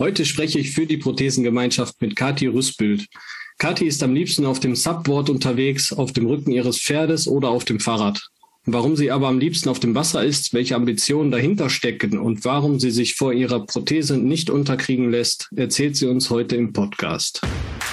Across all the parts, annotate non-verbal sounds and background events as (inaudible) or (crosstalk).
Heute spreche ich für die Prothesengemeinschaft mit Kathi Rüssbild. Kathi ist am liebsten auf dem Subboard unterwegs, auf dem Rücken ihres Pferdes oder auf dem Fahrrad. Warum sie aber am liebsten auf dem Wasser ist, welche Ambitionen dahinter stecken und warum sie sich vor ihrer Prothese nicht unterkriegen lässt, erzählt sie uns heute im Podcast.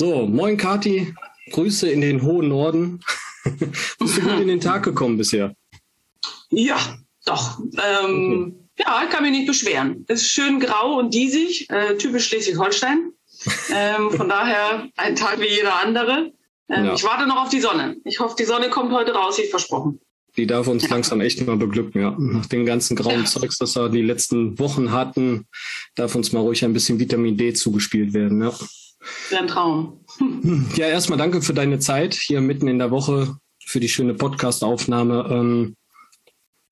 So, moin Kati, Grüße in den hohen Norden. (laughs) Bist du gut in den Tag gekommen bisher? Ja, doch. Ähm, okay. Ja, ich kann mich nicht beschweren. Es ist schön grau und diesig, äh, typisch Schleswig-Holstein. ähm, von (laughs) daher ein Tag wie jeder andere. Ähm, ja. Ich warte noch auf die Sonne. Ich hoffe, die Sonne kommt heute raus, wie versprochen. Die darf uns ja. langsam echt mal beglücken, ja. Nach dem ganzen grauen ja. Zeugs, das wir die letzten Wochen hatten, darf uns mal ruhig ein bisschen Vitamin D zugespielt werden, ja. Wäre ein Traum. Ja, erstmal danke für deine Zeit hier mitten in der Woche, für die schöne Podcast-Aufnahme. Ähm,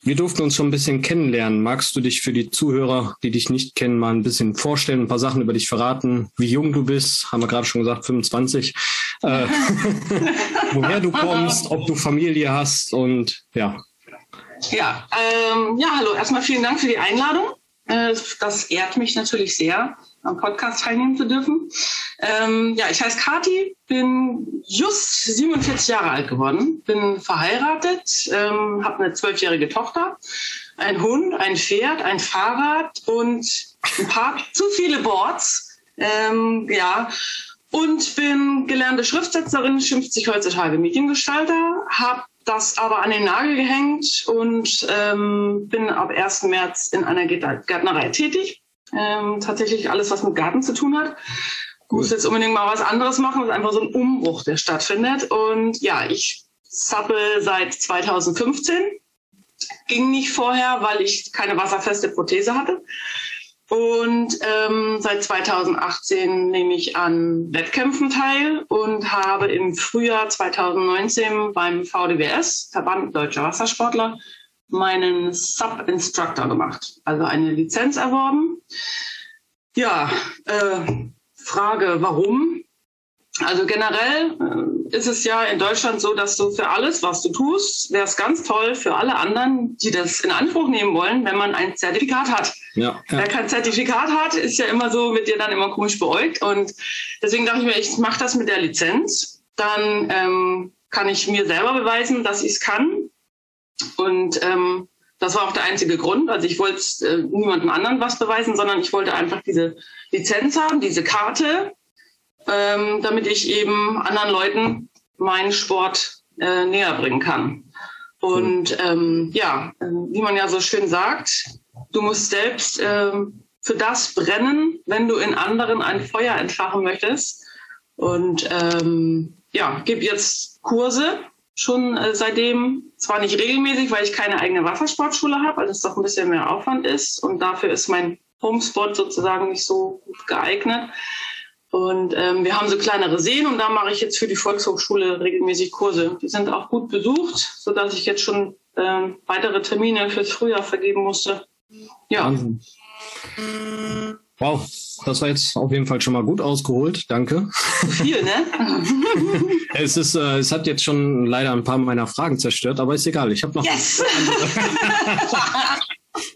wir durften uns schon ein bisschen kennenlernen. Magst du dich für die Zuhörer, die dich nicht kennen, mal ein bisschen vorstellen, ein paar Sachen über dich verraten, wie jung du bist, haben wir gerade schon gesagt, 25, äh, (laughs) woher du kommst, ob du Familie hast und ja. Ja, ähm, ja, hallo, erstmal vielen Dank für die Einladung. Äh, das ehrt mich natürlich sehr am Podcast teilnehmen zu dürfen. Ähm, ja, ich heiße Kati, bin just 47 Jahre alt geworden, bin verheiratet, ähm, habe eine zwölfjährige Tochter, ein Hund, ein Pferd, ein Fahrrad und ein paar zu viele Boards. Ähm, ja, und bin gelernte Schriftsetzerin, schimpft sich heutzutage Mediengestalter, habe das aber an den Nagel gehängt und ähm, bin ab 1. März in einer Gärtnerei tätig ähm, tatsächlich alles, was mit Garten zu tun hat. Ich muss jetzt unbedingt mal was anderes machen. Das ist einfach so ein Umbruch, der stattfindet. Und ja, ich sappel seit 2015. Ging nicht vorher, weil ich keine wasserfeste Prothese hatte. Und ähm, seit 2018 nehme ich an Wettkämpfen teil und habe im Frühjahr 2019 beim VDWS, Verband Deutscher Wassersportler, meinen Sub-Instructor gemacht, also eine Lizenz erworben. Ja, äh, Frage, warum? Also generell äh, ist es ja in Deutschland so, dass du für alles, was du tust, wäre es ganz toll für alle anderen, die das in Anspruch nehmen wollen, wenn man ein Zertifikat hat. Ja, ja. Wer kein Zertifikat hat, ist ja immer so mit dir dann immer komisch beäugt. Und deswegen dachte ich mir, ich mache das mit der Lizenz. Dann ähm, kann ich mir selber beweisen, dass ich es kann und ähm, das war auch der einzige Grund. Also ich wollte äh, niemandem anderen was beweisen, sondern ich wollte einfach diese Lizenz haben, diese Karte, ähm, damit ich eben anderen Leuten meinen Sport äh, näher bringen kann. Und ähm, ja, äh, wie man ja so schön sagt, du musst selbst äh, für das brennen, wenn du in anderen ein Feuer entfachen möchtest. Und ähm, ja, gebe jetzt Kurse schon äh, seitdem, zwar nicht regelmäßig, weil ich keine eigene Wassersportschule habe, weil das doch ein bisschen mehr Aufwand ist und dafür ist mein Homespot sozusagen nicht so gut geeignet. Und ähm, wir haben so kleinere Seen und da mache ich jetzt für die Volkshochschule regelmäßig Kurse. Die sind auch gut besucht, sodass ich jetzt schon ähm, weitere Termine fürs Frühjahr vergeben musste. Ja. Wahnsinn. Wow, das war jetzt auf jeden Fall schon mal gut ausgeholt. Danke. Viel, ne? (laughs) es, ist, äh, es hat jetzt schon leider ein paar meiner Fragen zerstört, aber ist egal. Ich habe noch. Yes!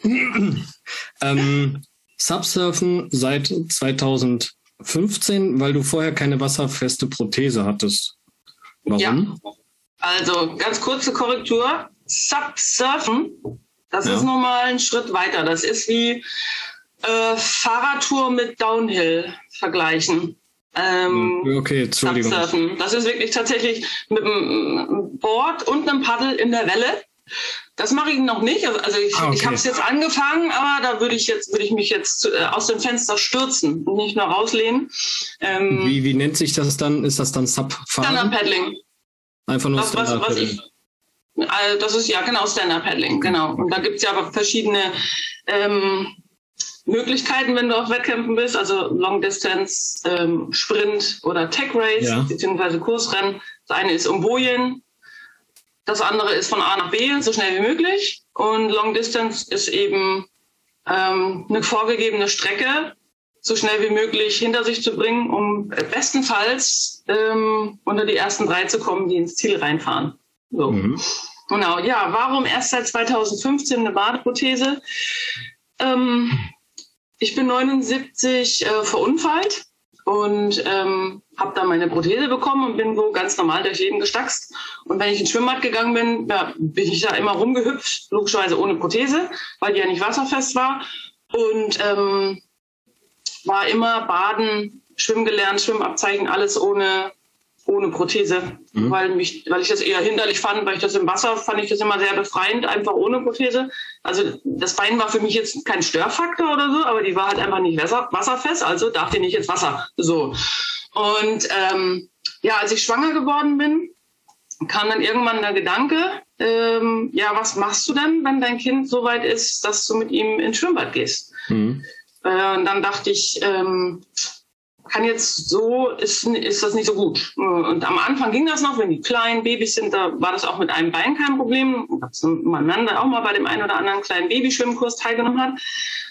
(laughs) ähm, Subsurfen seit 2015, weil du vorher keine wasserfeste Prothese hattest. Warum? Ja. Also ganz kurze Korrektur. Subsurfen, das ja. ist nochmal ein Schritt weiter. Das ist wie äh, Fahrradtour mit Downhill vergleichen. Ähm, hm, okay, Entschuldigung. Subsurfen. Das ist wirklich tatsächlich mit einem Board und einem Paddel in der Welle. Das mache ich noch nicht. Also, also ich, ah, okay. ich habe es jetzt angefangen, aber da würde ich jetzt würde ich mich jetzt äh, aus dem Fenster stürzen und nicht nur rauslehnen. Ähm, wie, wie nennt sich das dann? Ist das dann Sub-Fahren? Stand-Up Paddling. Einfach nur Stand-Up Paddling. Also das ist ja genau Stand-Up Paddling, genau. Und da gibt es ja aber verschiedene ähm, Möglichkeiten, wenn du auf Wettkämpfen bist, also Long Distance, ähm, Sprint oder Tech Race, ja. beziehungsweise Kursrennen. Das eine ist um Bojen, das andere ist von A nach B, so schnell wie möglich. Und Long Distance ist eben ähm, eine vorgegebene Strecke so schnell wie möglich hinter sich zu bringen, um bestenfalls ähm, unter die ersten drei zu kommen, die ins Ziel reinfahren. So. Mhm. Genau, ja, warum erst seit 2015 eine Badeprothese? Ähm, ich bin 79 äh, verunfallt und ähm, habe dann meine Prothese bekommen und bin so ganz normal durch Leben gestackst. Und wenn ich ins Schwimmbad gegangen bin, ja, bin ich da immer rumgehüpft, logischerweise ohne Prothese, weil die ja nicht wasserfest war. Und ähm, war immer Baden, Schwimmen gelernt, Schwimmabzeichen, alles ohne ohne Prothese, mhm. weil, mich, weil ich das eher hinderlich fand, weil ich das im Wasser fand ich das immer sehr befreiend, einfach ohne Prothese. Also das Bein war für mich jetzt kein Störfaktor oder so, aber die war halt einfach nicht wasser, wasserfest, also darf die nicht ins Wasser. So. Und ähm, ja, als ich schwanger geworden bin, kam dann irgendwann der Gedanke, ähm, ja, was machst du denn, wenn dein Kind so weit ist, dass du mit ihm ins Schwimmbad gehst? Mhm. Äh, und dann dachte ich, ähm, kann jetzt so, ist, ist das nicht so gut. Und am Anfang ging das noch, wenn die kleinen Babys sind, da war das auch mit einem Bein kein Problem. Mein Mann auch mal bei dem einen oder anderen kleinen Babyschwimmkurs teilgenommen hat.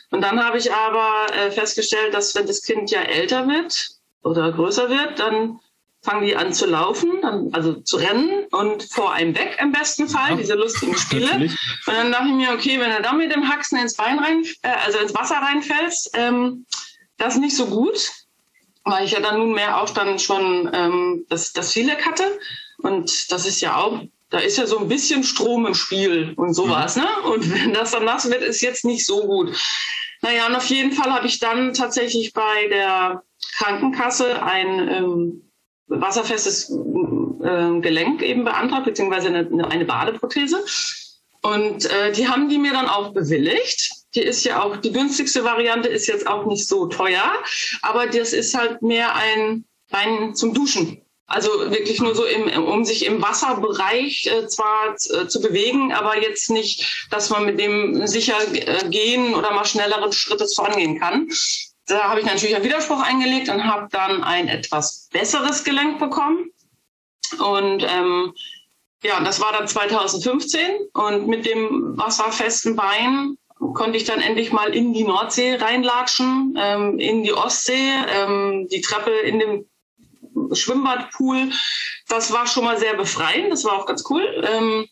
Und dann habe ich aber äh, festgestellt, dass wenn das Kind ja älter wird oder größer wird, dann fangen die an zu laufen, dann, also zu rennen und vor einem weg im besten Fall, ja, diese lustigen Spiele. Natürlich. Und dann dachte ich mir, okay, wenn du dann mit dem Haxen ins Bein rein, äh, also ins Wasser reinfällst, ähm, das ist nicht so gut weil ich ja dann nunmehr auch dann schon ähm, das, das Vielek hatte. Und das ist ja auch, da ist ja so ein bisschen Strom im Spiel und sowas. Mhm. Ne? Und wenn das dann nass wird, ist jetzt nicht so gut. Naja, und auf jeden Fall habe ich dann tatsächlich bei der Krankenkasse ein ähm, wasserfestes äh, Gelenk eben beantragt, beziehungsweise eine, eine Badeprothese. Und äh, die haben die mir dann auch bewilligt. Die ist ja auch, die günstigste Variante ist jetzt auch nicht so teuer, aber das ist halt mehr ein Bein zum Duschen. Also wirklich nur so, im, um sich im Wasserbereich äh, zwar äh, zu bewegen, aber jetzt nicht, dass man mit dem sicher äh, gehen oder mal schnelleren Schrittes vorangehen kann. Da habe ich natürlich einen Widerspruch eingelegt und habe dann ein etwas besseres Gelenk bekommen. Und ähm, ja, das war dann 2015 und mit dem wasserfesten Bein konnte ich dann endlich mal in die Nordsee reinlatschen, ähm, in die Ostsee, ähm, die Treppe in dem Schwimmbadpool. Das war schon mal sehr befreiend, das war auch ganz cool. Ähm,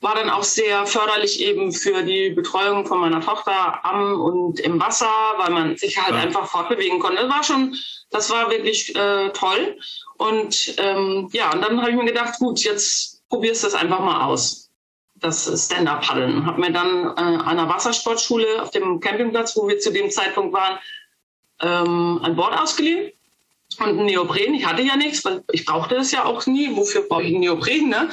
war dann auch sehr förderlich eben für die Betreuung von meiner Tochter am und im Wasser, weil man sich halt ja. einfach fortbewegen konnte. Das war schon, das war wirklich äh, toll. Und ähm, ja, und dann habe ich mir gedacht, gut, jetzt probierst du das einfach mal aus das Stand-Up-Paddeln. Habe mir dann äh, an einer Wassersportschule auf dem Campingplatz, wo wir zu dem Zeitpunkt waren, ähm, ein Board ausgeliehen und ein Neopren. Ich hatte ja nichts, weil ich brauchte es ja auch nie. Wofür brauche ich ein Neopren? Ne?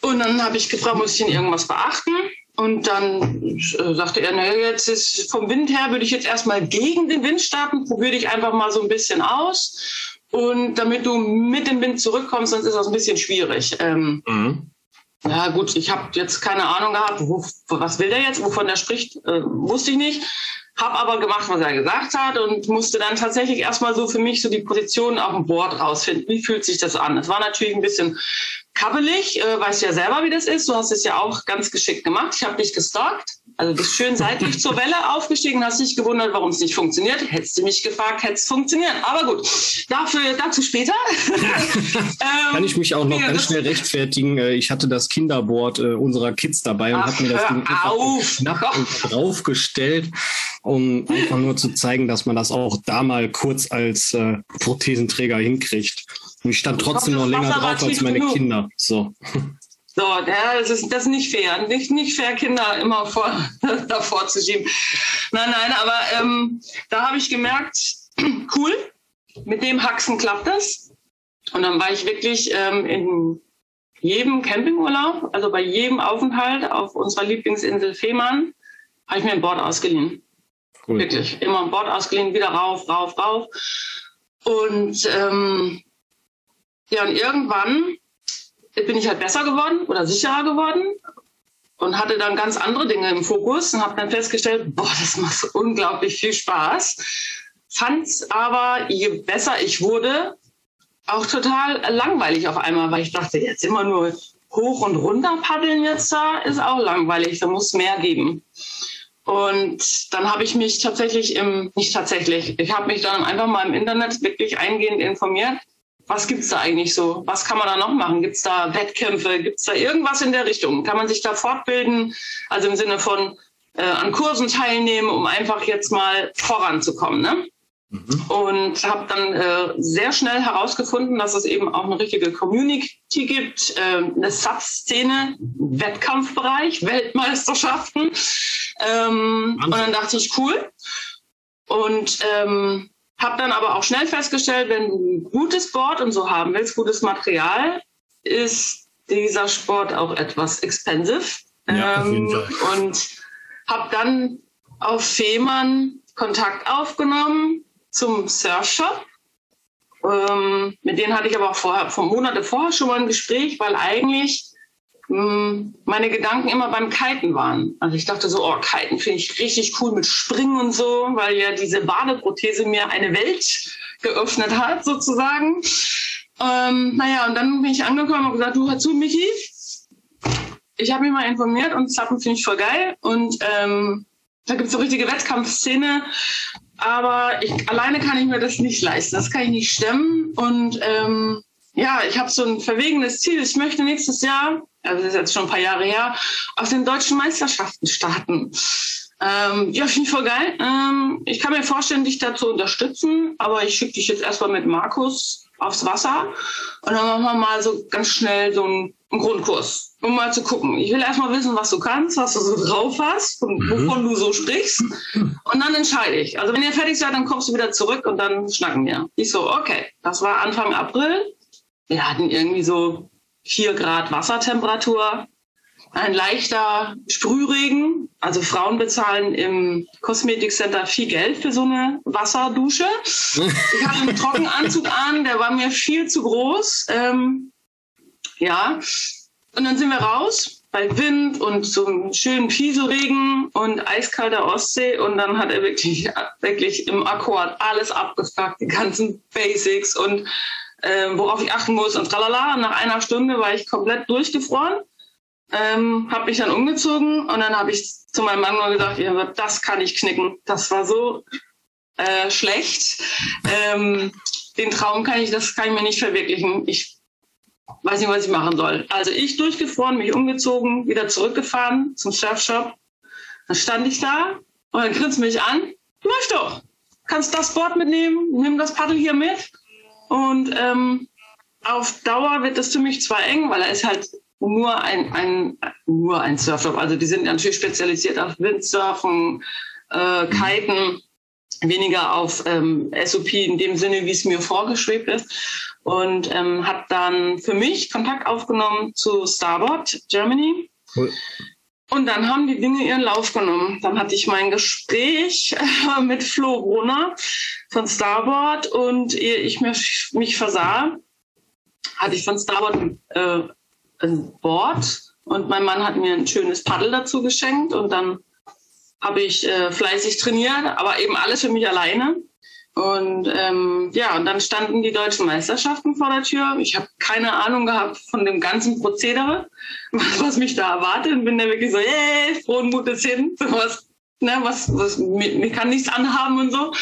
Und dann habe ich gefragt, muss ich denn irgendwas beachten? Und dann äh, sagte er, naja, jetzt ist vom Wind her, würde ich jetzt erstmal gegen den Wind starten, probiere dich einfach mal so ein bisschen aus. Und damit du mit dem Wind zurückkommst, sonst ist das ein bisschen schwierig. Ähm, mhm. Ja gut, ich habe jetzt keine Ahnung gehabt, wo, was will der jetzt, wovon er spricht, äh, wusste ich nicht. Hab aber gemacht, was er gesagt hat und musste dann tatsächlich erstmal so für mich so die Position auf dem Board rausfinden. Wie fühlt sich das an? Es war natürlich ein bisschen kabbelig, äh, weißt du ja selber, wie das ist. Du hast es ja auch ganz geschickt gemacht. Ich habe dich gestalkt. Also bist schön seitlich zur Welle aufgestiegen, hast dich gewundert, warum es nicht funktioniert. Hättest du mich gefragt, hätte es funktioniert. Aber gut, dafür, dazu später. (laughs) ähm, Kann ich mich auch noch ja, ganz schnell rechtfertigen. Äh, ich hatte das Kinderboard äh, unserer Kids dabei und habe mir das Ding auf, knapp draufgestellt, um einfach nur zu zeigen, dass man das auch da mal kurz als äh, Prothesenträger hinkriegt. Und ich stand trotzdem noch länger drauf als meine genug. Kinder. So. So, ja, das ist, das ist nicht fair. Nicht, nicht fair, Kinder immer vor, (laughs) davor zu schieben. Nein, nein, aber ähm, da habe ich gemerkt, (clears throat) cool, mit dem Haxen klappt das. Und dann war ich wirklich ähm, in jedem Campingurlaub, also bei jedem Aufenthalt auf unserer Lieblingsinsel Fehmarn, habe ich mir ein Board ausgeliehen. Cool. Wirklich, immer ein Board ausgeliehen, wieder rauf, rauf, rauf. Und ähm, ja, und irgendwann bin ich halt besser geworden oder sicherer geworden. und hatte dann ganz andere Dinge im Fokus und habe dann festgestellt, boah, das macht unglaublich viel Spaß. Fand es aber, je besser ich wurde, auch total langweilig auf einmal, weil ich dachte, jetzt immer nur hoch und runter paddeln jetzt da, ist auch langweilig, da muss mehr geben. Und dann habe ich mich tatsächlich im, nicht tatsächlich, ich habe mich dann einfach mal im Internet wirklich eingehend informiert. Was gibt's da eigentlich so? Was kann man da noch machen? Gibt's da Wettkämpfe? Gibt's da irgendwas in der Richtung? Kann man sich da fortbilden? Also im Sinne von äh, an Kursen teilnehmen, um einfach jetzt mal voranzukommen. Ne? Mhm. Und habe dann äh, sehr schnell herausgefunden, dass es eben auch eine richtige Community gibt, äh, eine Subszene, Wettkampfbereich, Weltmeisterschaften. Ähm, und dann dachte ich, cool. Und ähm, habe dann aber auch schnell festgestellt, wenn du ein gutes Board und so haben willst, gutes Material, ist dieser Sport auch etwas expensive. Ja, ähm, und habe dann auf Fehmarn Kontakt aufgenommen zum Surfshop. Ähm, mit denen hatte ich aber auch vorher, vor Monate vorher schon mal ein Gespräch, weil eigentlich meine Gedanken immer beim Kiten waren. Also ich dachte so, oh, Kiten finde ich richtig cool mit Springen und so, weil ja diese Badeprothese mir eine Welt geöffnet hat, sozusagen. Ähm, naja, und dann bin ich angekommen und gesagt, du hör zu, Michi, ich habe mich mal informiert und Zappen finde ich voll geil. Und ähm, da gibt es so richtige Wettkampfszene aber ich, alleine kann ich mir das nicht leisten. Das kann ich nicht stemmen. Und ähm, ja, ich habe so ein verwegenes Ziel. Ich möchte nächstes Jahr, also das ist jetzt schon ein paar Jahre her, auf den deutschen Meisterschaften starten. Ähm, ja, finde ich voll geil. Ähm, ich kann mir vorstellen, dich da zu unterstützen, aber ich schicke dich jetzt erstmal mit Markus aufs Wasser und dann machen wir mal so ganz schnell so einen, einen Grundkurs um mal zu gucken. Ich will erstmal wissen, was du kannst, was du so drauf hast und mhm. wovon du so sprichst. Und dann entscheide ich. Also wenn ihr fertig seid, dann kommst du wieder zurück und dann schnacken wir. Ich so, okay, das war Anfang April. Wir hatten irgendwie so vier Grad Wassertemperatur, ein leichter Sprühregen. Also Frauen bezahlen im Kosmetikcenter viel Geld für so eine Wasserdusche. Ich hatte einen Trockenanzug an, der war mir viel zu groß. Ähm, ja, und dann sind wir raus bei Wind und so einem schönen Pieselregen und eiskalter Ostsee. Und dann hat er wirklich, wirklich im Akkord alles abgefragt, die ganzen Basics und äh, worauf ich achten muss und tralala. Nach einer Stunde war ich komplett durchgefroren. Ähm, habe mich dann umgezogen und dann habe ich zu meinem Mann nur gesagt, ja, das kann ich knicken. Das war so äh, schlecht. Ähm, den Traum kann ich, das kann ich mir nicht verwirklichen. Ich weiß nicht, was ich machen soll. Also ich durchgefroren, mich umgezogen, wieder zurückgefahren zum Surfshop. Dann stand ich da und dann grinst mich an. Läuft doch. Kannst das Board mitnehmen, nimm das Paddel hier mit. Und ähm, auf Dauer wird das für mich zwar eng, weil er ist halt nur ein, ein, nur ein Surfshop. Also die sind natürlich spezialisiert auf Windsurfen, äh, Kiten, weniger auf ähm, SOP in dem Sinne, wie es mir vorgeschwebt ist und ähm, habe dann für mich Kontakt aufgenommen zu Starboard Germany. Cool. Und dann haben die Dinge ihren Lauf genommen. Dann hatte ich mein Gespräch äh, mit Flo Brunner von Starboard und ehe ich mich, mich versah, hatte ich von Starboard äh, ein Board und mein Mann hat mir ein schönes Paddel dazu geschenkt und dann habe ich äh, fleißig trainiert, aber eben alles für mich alleine. Und ähm, ja, und dann standen die deutschen Meisterschaften vor der Tür. Ich habe keine Ahnung gehabt von dem ganzen Prozedere, (laughs) was, mich da erwartet. Und bin da wirklich so, hey, frohen Mutes hin, (laughs) sowas, ne, was, was mir, mir kann nichts anhaben und so.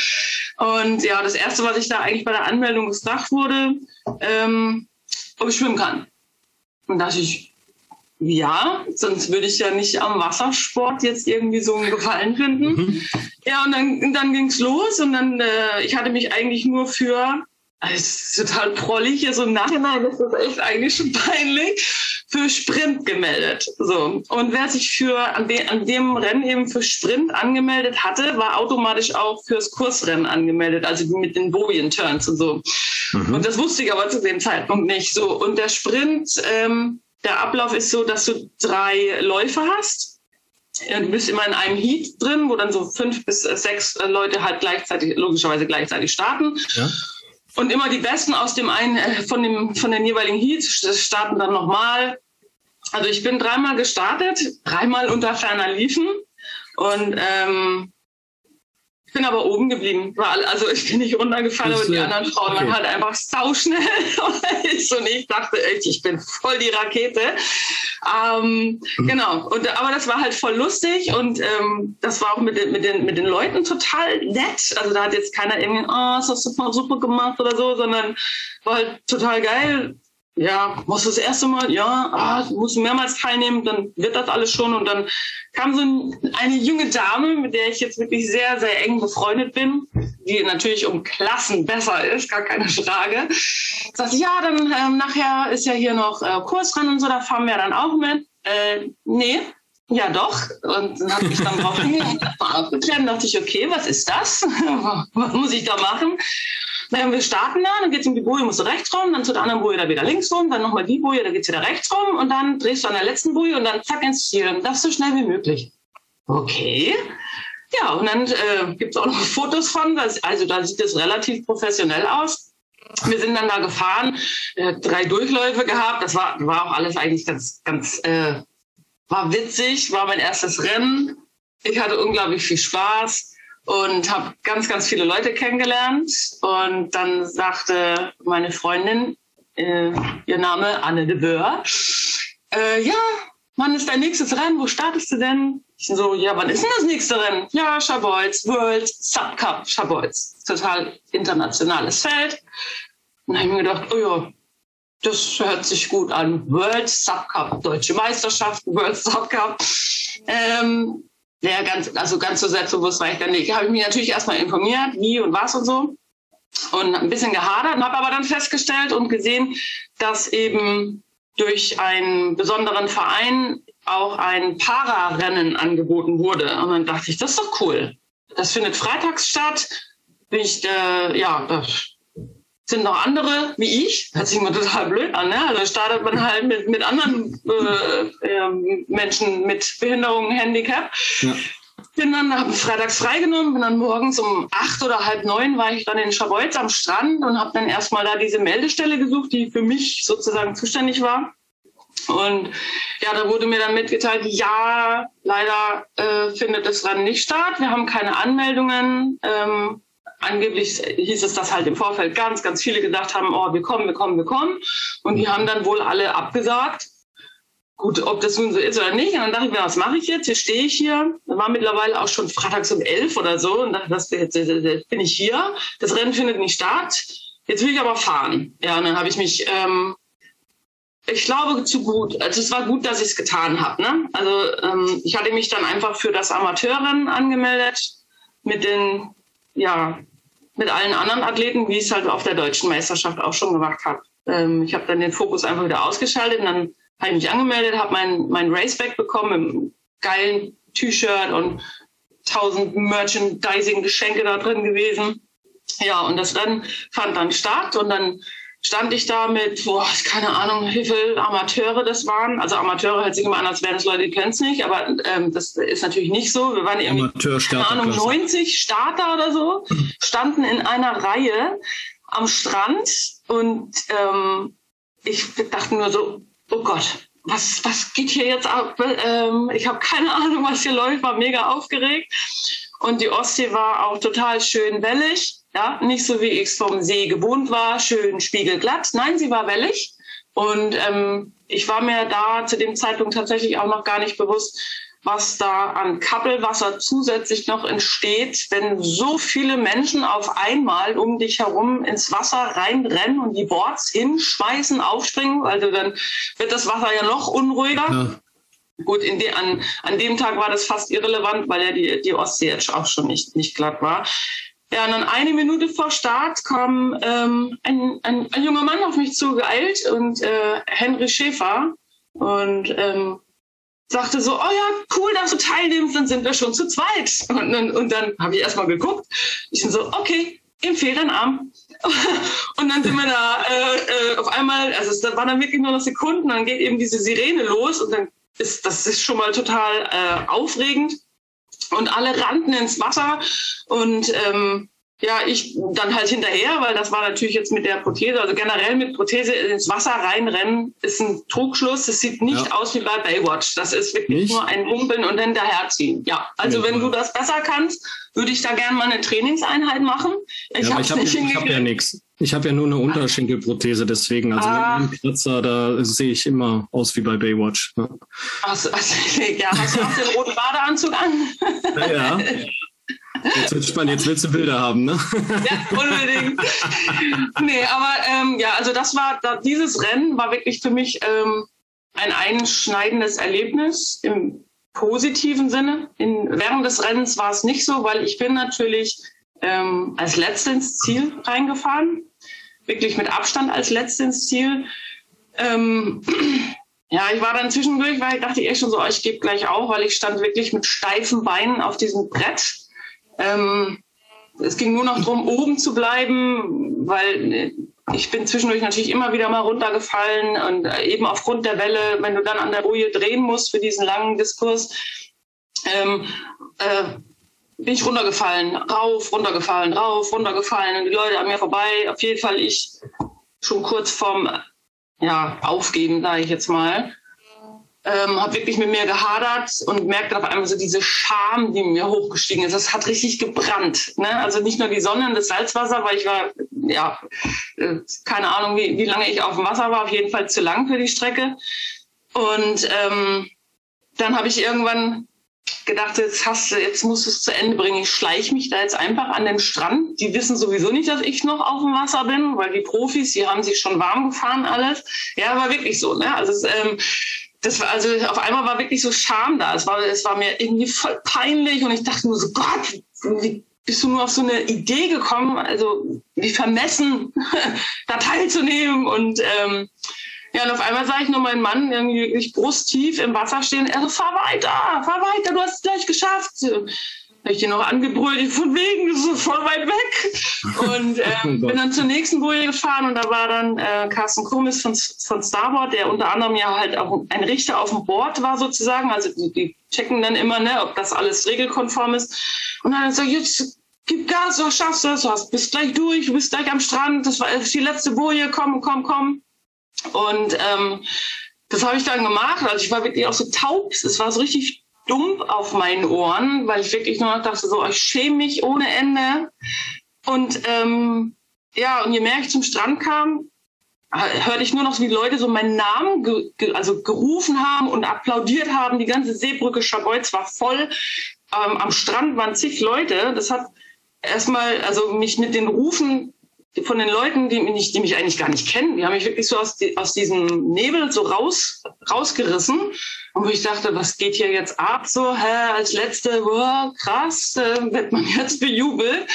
Und ja, das erste, was ich da eigentlich bei der Anmeldung gefragt wurde, ähm, ob ich schwimmen kann. Und da dachte ich, ja, sonst würde ich ja nicht am Wassersport jetzt irgendwie so einen Gefallen finden. Mhm. Ja, und dann, dann ging's los und dann, äh, ich hatte mich eigentlich nur für, also ist total prollig, hier so im Nachhinein ist das echt eigentlich schon peinlich, für Sprint gemeldet. So. Und wer sich für an, de, an dem Rennen eben für Sprint angemeldet hatte, war automatisch auch fürs Kursrennen angemeldet, also mit den Bojen-Turns und so. Mhm. Und das wusste ich aber zu dem Zeitpunkt nicht. So. Und der Sprint, ähm, der Ablauf ist so, dass du drei Läufe hast. Du bist immer in einem Heat drin, wo dann so fünf bis sechs Leute halt gleichzeitig, logischerweise gleichzeitig starten. Ja. Und immer die Besten aus dem einen, äh, von dem, von den jeweiligen Heats starten dann nochmal also ich bin dreimal gestartet, dreimal unter ferner Liefen und ähm, ich bin aber oben geblieben. Also ich bin nicht runtergefallen, aber die anderen Frauen okay. waren halt einfach sauschnell. (laughs) und ich dachte echt, ich bin voll die Rakete. Ähm, mhm. Genau. Und, aber das war halt voll lustig und ähm, das war auch mit den, mit, den, mit den Leuten total nett. Also da hat jetzt keiner irgendwie, oh, das hast du mal super gemacht oder so, sondern war halt total geil ja, muss das erste Mal, ja, ah, muss mehrmals teilnehmen, dann wird das alles schon. Und dann kam so ein, eine junge Dame, mit der ich jetzt wirklich sehr, sehr eng befreundet bin, die natürlich um Klassen besser ist, gar keine Frage. Sagt, ja, dann ähm, nachher ist ja hier noch äh, Kurs dran und so, da fahren wir dann auch mit. Äh, nee, ja, doch. Und dann habe ich dann drauf (laughs) und dachte ich, okay, was ist das? (laughs) was muss ich da machen? Naja, wir starten da, dann geht es um die Boje, musst du rechts rum, dann zu der anderen Boje da wieder links rum, dann nochmal die Boje, da geht es wieder rechts rum und dann drehst du an der letzten Boje und dann zack ins Ziel. Und das so schnell wie möglich. Okay. Ja, und dann äh, gibt es auch noch (laughs) Fotos von, das, also da sieht es relativ professionell aus. Wir sind dann da gefahren, äh, drei Durchläufe gehabt, das war, war auch alles eigentlich ganz, ganz, äh, war witzig, war mein erstes Rennen. Ich hatte unglaublich viel Spaß und habe ganz, ganz viele Leute kennengelernt. Und dann sagte meine Freundin, äh, ihr Name Anne de Boer, äh, ja, wann ist dein nächstes Rennen? Wo startest du denn? Ich so, ja, wann ist denn das nächste Rennen? Ja, Schabolz, World Sub Cup Schabolz. Total internationales Feld. Und dann habe ich mir gedacht, oh ja, das hört sich gut an. World Sub Cup, Deutsche Meisterschaften, World Sub Cup. Ähm, ja, ganz, also ganz so selbstbewusst war ich dann nicht. Habe ich mich natürlich erstmal informiert, wie und was und so. Und ein bisschen gehadert und habe aber dann festgestellt und gesehen, dass eben durch einen besonderen Verein auch ein Pararennen angeboten wurde. Und dann dachte ich, das ist doch cool. Das findet freitags statt. Bin ich, äh, ja, das sind noch andere wie ich. Hört sich immer total blöd an. Ne? Also startet man halt mit, mit anderen äh, äh, Menschen mit Behinderung, Handicap. Ja. Bin dann, habe freitags freigenommen, bin dann morgens um acht oder halb neun war ich dann in Schabolz am Strand und habe dann erstmal da diese Meldestelle gesucht, die für mich sozusagen zuständig war. Und ja, da wurde mir dann mitgeteilt, ja, leider äh, findet das Rennen nicht statt. Wir haben keine Anmeldungen. Ähm, angeblich hieß es, dass halt im Vorfeld ganz, ganz viele gedacht haben, oh, wir kommen, wir kommen, wir kommen. Und die haben dann wohl alle abgesagt. Gut, ob das nun so ist oder nicht. Und dann dachte ich mir, was mache ich jetzt? Hier stehe ich hier. Da war mittlerweile auch schon freitags um elf oder so. Und dachte, das, jetzt, jetzt bin ich hier. Das Rennen findet nicht statt. Jetzt will ich aber fahren. Ja, und dann habe ich mich, ähm, ich glaube, zu gut. Also es war gut, dass ich es getan habe. Ne? Also ähm, ich hatte mich dann einfach für das Amateurrennen angemeldet mit den ja, mit allen anderen Athleten, wie ich es halt auf der deutschen Meisterschaft auch schon gemacht habe. Ähm, ich habe dann den Fokus einfach wieder ausgeschaltet und dann habe ich mich angemeldet, habe mein, mein Raceback bekommen mit einem geilen T-Shirt und tausend Merchandising-Geschenke da drin gewesen. Ja, und das Rennen fand dann statt und dann stand ich da mit, boah, keine Ahnung, wie viele Amateure das waren. Also Amateure hört sich immer an, als wären es Leute, die kennen es nicht, aber ähm, das ist natürlich nicht so. Wir waren irgendwie, keine Ahnung, 90 Starter oder so, (clears throat) standen in einer Reihe am Strand und ähm, ich dachte nur so, oh Gott, was, was geht hier jetzt ab? Ähm, ich habe keine (laughs) Ahnung, was hier läuft, war mega aufgeregt. Und die Ostsee war auch total schön wellig. Ja, nicht so wie ich es vom See gewohnt war, schön spiegelglatt. Nein, sie war wellig. Und ähm, ich war mir da zu dem Zeitpunkt tatsächlich auch noch gar nicht bewusst, was da an Kappelwasser zusätzlich noch entsteht, wenn so viele Menschen auf einmal um dich herum ins Wasser reinrennen und die Boards hinschmeißen, aufspringen. Also dann wird das Wasser ja noch unruhiger. Ja. Gut, de, an, an dem Tag war das fast irrelevant, weil ja die, die Ostsee jetzt auch schon nicht, nicht glatt war. Ja, und dann eine Minute vor Start kam ähm, ein, ein, ein, junger Mann auf mich zugeeilt und äh, Henry Schäfer und ähm, sagte so, oh ja, cool, dass du teilnimmst, dann sind wir schon zu zweit. Und, (laughs) und, und dann habe ich erstmal geguckt. Ich bin so, okay, ihm fehlt Arm. (laughs) und dann sind wir da äh, äh, auf einmal, also es waren dann wirklich nur noch Sekunden, dann geht eben diese Sirene los und dann ist das ist schon mal total äh, aufregend und alle rannten ins Wasser und ähm, ja, ich dann halt hinterher, weil das war natürlich jetzt mit der Prothese, also generell mit Prothese ins Wasser reinrennen, ist ein Trugschluss. Es sieht nicht ja. aus wie bei Baywatch. Das ist wirklich nicht? nur ein Humpeln und hinterherziehen. Ja, also ja, wenn du das besser kannst, würde ich da gerne mal eine Trainingseinheit machen. Ich ja, habe ja, hab ja nichts. Ich habe ja nur eine Unterschenkelprothese, deswegen. Also ah. mit einem Kratzer, da sehe ich immer aus wie bei Baywatch. Ja. Also, also, ja, hast du auch den roten Badeanzug an? Ja. Jetzt wird spannend, jetzt willst du Bilder haben, ne? Ja, unbedingt. nee, aber ähm, ja, also das war, dieses Rennen war wirklich für mich ähm, ein einschneidendes Erlebnis im positiven Sinne. In, während des Rennens war es nicht so, weil ich bin natürlich ähm, als Letzte ins Ziel reingefahren. Wirklich mit Abstand als Letzte ins Ziel. Ähm, (clears throat) ja, ich war dann zwischendurch, weil ich dachte echt schon so, oh, ich gebe gleich auf, weil ich stand wirklich mit steifen Beinen auf diesem Brett ähm, es ging nur noch darum, oben zu bleiben, weil äh, ich bin zwischendurch natürlich immer wieder mal runtergefallen und äh, eben aufgrund der Welle, wenn du dann an der Boje drehen musst für diesen langen Diskurs, ähm, äh, bin ich runtergefallen, rauf, runtergefallen, rauf, runtergefallen und die Leute an mir vorbei. Auf jeden Fall ich schon kurz vorm ja, Aufgeben, sage ich jetzt mal ähm, habe wirklich mit mir gehadert und merkte auf einmal so diese Scham, die mir hochgestiegen ist. Das hat richtig gebrannt. Ne? Also nicht nur die Sonne und das Salzwasser, weil ich war, ja, äh, keine Ahnung, wie, wie lange ich auf dem Wasser war, auf jeden Fall zu lang für die Strecke. Und ähm, dann habe ich irgendwann gedacht, jetzt hast du, jetzt musst du es zu Ende bringen. Ich schleiche mich da jetzt einfach an den Strand. Die wissen sowieso nicht, dass ich noch auf dem Wasser bin, weil die Profis, die haben sich schon warm gefahren alles. Ja, war wirklich so. Ne? Also es, ähm, das war also auf einmal war wirklich so Scham da. Es war, es war mir irgendwie voll peinlich und ich dachte nur so, Gott, wie bist du nur auf so eine Idee gekommen, also wie vermessen, (laughs) da teilzunehmen und ähm, ja, und auf einmal sah ich nur meinen Mann irgendwie wirklich brusttief im Wasser stehen. Er so, fahr weiter, fahr weiter, du hast es gleich geschafft habe ich den noch angebrüllt, von wegen, du bist voll weit weg. Und (laughs) ähm, bin dann zur nächsten Boje gefahren und da war dann äh, Carsten Kummis von, von Starboard, der unter anderem ja halt auch ein Richter auf dem Board war sozusagen. Also die, die checken dann immer, ne, ob das alles regelkonform ist. Und dann gesagt, jetzt gib Gas, du schaffst das, du bist gleich durch, du bist gleich am Strand, das war die letzte Boje, komm, komm, komm. Und ähm, das habe ich dann gemacht. Also ich war wirklich auch so taub. Es war so richtig dumpf auf meinen Ohren, weil ich wirklich nur noch dachte, so, ich schäme mich ohne Ende. Und ähm, ja, und je mehr ich zum Strand kam, hörte ich nur noch, wie Leute so meinen Namen ge ge also gerufen haben und applaudiert haben. Die ganze Seebrücke Schabolz war voll. Ähm, am Strand waren zig Leute. Das hat erstmal, also mich mit den Rufen von den Leuten, die mich, die mich eigentlich gar nicht kennen, die haben mich wirklich so aus, die, aus diesem Nebel so raus, rausgerissen. Und wo ich dachte, was geht hier jetzt ab? So, hä, als letzte, wow, krass, äh, wird man jetzt bejubelt.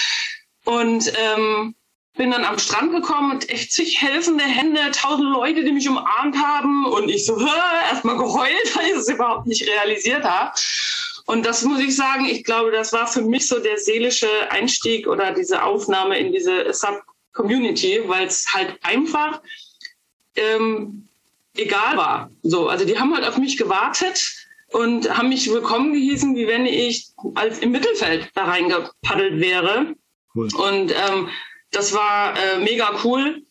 Und ähm, bin dann am Strand gekommen und echt zig helfende Hände, tausend Leute, die mich umarmt haben. Und ich so, erstmal geheult, (laughs) weil ich es überhaupt nicht realisiert habe. Und das muss ich sagen, ich glaube, das war für mich so der seelische Einstieg oder diese Aufnahme in diese Sub Community, weil es halt einfach ähm, egal war. So, also die haben halt auf mich gewartet und haben mich willkommen gehießen, wie wenn ich als im Mittelfeld da reingepaddelt wäre. Cool. Und ähm, das war äh, mega cool.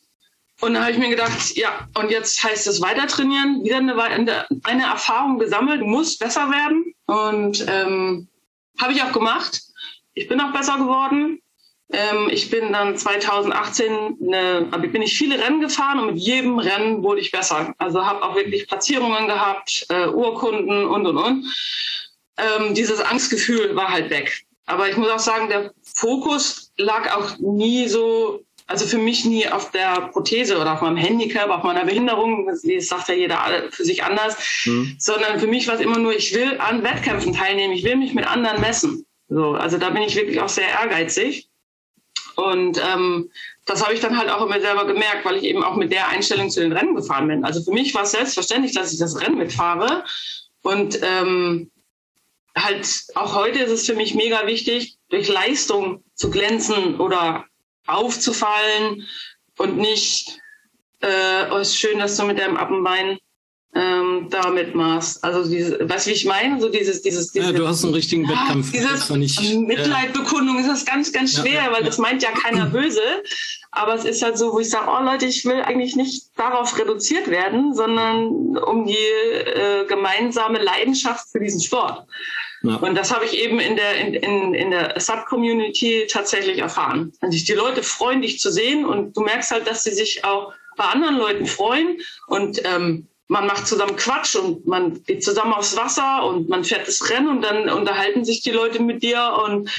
Und da habe ich mir gedacht, ja, und jetzt heißt es weiter trainieren, wieder eine, eine Erfahrung gesammelt, muss besser werden. Und ähm, habe ich auch gemacht. Ich bin auch besser geworden. Ähm, ich bin dann 2018 eine, bin ich viele Rennen gefahren und mit jedem Rennen wurde ich besser. Also habe auch wirklich Platzierungen gehabt, äh, Urkunden und und und. Ähm, dieses Angstgefühl war halt weg. Aber ich muss auch sagen, der Fokus lag auch nie so, also für mich nie auf der Prothese oder auf meinem Handicap, auf meiner Behinderung, das sagt ja jeder für sich anders, mhm. sondern für mich war es immer nur, ich will an Wettkämpfen teilnehmen, ich will mich mit anderen messen. So, also da bin ich wirklich auch sehr ehrgeizig. Und ähm, das habe ich dann halt auch immer selber gemerkt, weil ich eben auch mit der Einstellung zu den Rennen gefahren bin. Also für mich war es selbstverständlich, dass ich das Rennen mitfahre. Und ähm, halt auch heute ist es für mich mega wichtig, durch Leistung zu glänzen oder aufzufallen und nicht, äh, oh, ist schön, dass du mit deinem Appenbein ähm, ähm, da mitmachst. Also diese, wie ich meine? So dieses, dieses, dieses ja, du hast einen richtigen Wettkampf. Dieses nicht, Mitleidbekundung ist das ganz, ganz schwer, ja, weil das meint ja keiner (clears throat) böse. Aber es ist halt so, wo ich sage, oh Leute, ich will eigentlich nicht darauf reduziert werden, sondern um die äh, gemeinsame Leidenschaft für diesen Sport. Ja. Und das habe ich eben in der, in, in, in der Sub-Community tatsächlich erfahren. Und die Leute freuen, dich zu sehen und du merkst halt, dass sie sich auch bei anderen Leuten freuen und ähm, man macht zusammen Quatsch und man geht zusammen aufs Wasser und man fährt das Rennen und dann unterhalten sich die Leute mit dir und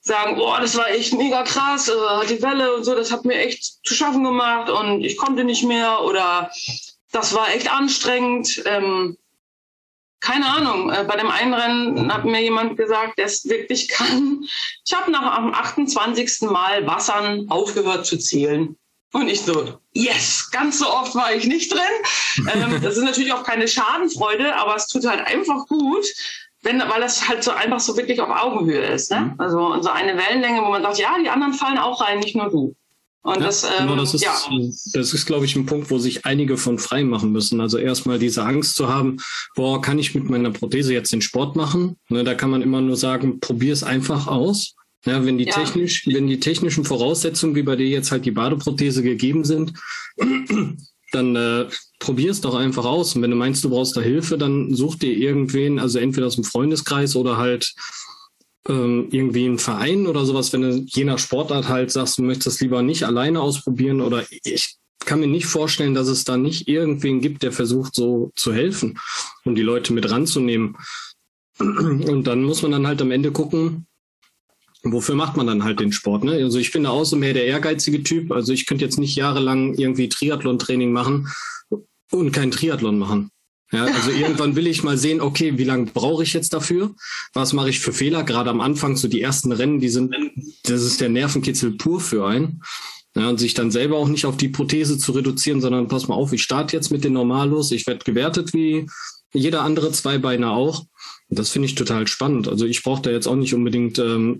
sagen, boah, das war echt mega krass, äh, die Welle und so, das hat mir echt zu schaffen gemacht und ich konnte nicht mehr oder das war echt anstrengend. Ähm, keine Ahnung, äh, bei dem einen Rennen hat mir jemand gesagt, der es wirklich kann. Ich habe nach dem 28. Mal Wassern aufgehört zu zählen. Und ich so, yes, ganz so oft war ich nicht drin. ähm, das ist natürlich auch keine Schadenfreude, aber es tut halt einfach gut, wenn, weil das halt so einfach so wirklich auf Augenhöhe ist. Ne? Mhm. Also so eine Wellenlänge, wo man sagt, ja, die anderen fallen auch rein, nicht nur du. Und ja, das, ähm, genau, das ist, ja. das ist, glaube ich, ein Punkt, wo sich einige von frei machen müssen. Also erstmal diese Angst zu haben, boah, kann ich mit meiner Prothese jetzt den Sport machen? Ne, da kann man immer nur sagen, probier es einfach aus. Ja, wenn die ja. technisch, wenn die technischen Voraussetzungen, wie bei dir jetzt halt die Badeprothese gegeben sind, (clears throat) dann äh, probier es doch einfach aus. Und wenn du meinst, du brauchst da Hilfe, dann such dir irgendwen, also entweder aus dem Freundeskreis oder halt ähm, irgendwie einen Verein oder sowas, wenn du je nach Sportart halt sagst, du möchtest das lieber nicht alleine ausprobieren oder ich kann mir nicht vorstellen, dass es da nicht irgendwen gibt, der versucht, so zu helfen und die Leute mit ranzunehmen. (clears throat) Und dann muss man dann halt am Ende gucken, wofür macht man dann halt den Sport? Ne? Also ich bin da auch so mehr der ehrgeizige Typ. Also ich könnte jetzt nicht jahrelang irgendwie Triathlon-Training machen und kein Triathlon machen. Ja, also (laughs) irgendwann will ich mal sehen, okay, wie lange brauche ich jetzt dafür? Was mache ich für Fehler? Gerade am Anfang, so die ersten Rennen, die sind, das ist der Nervenkitzel pur für einen. Ja, und sich dann selber auch nicht auf die Prothese zu reduzieren, sondern pass mal auf, ich starte jetzt mit den Normalos, ich werde gewertet wie jeder andere Zweibeiner auch. Das finde ich total spannend. Also ich brauche da jetzt auch nicht unbedingt ähm,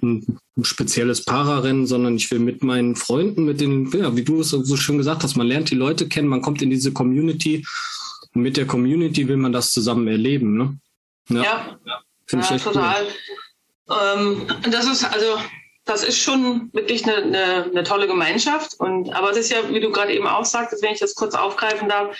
ein spezielles Pararennen, sondern ich will mit meinen Freunden, mit den, ja, wie du es so schön gesagt hast, man lernt die Leute kennen, man kommt in diese Community und mit der Community will man das zusammen erleben. Ne? Ja, ja. finde ja, ich echt total. Cool. Ähm, das ist also das ist schon wirklich eine, eine, eine, tolle Gemeinschaft. Und aber es ist ja, wie du gerade eben auch sagtest, wenn ich das kurz aufgreifen darf,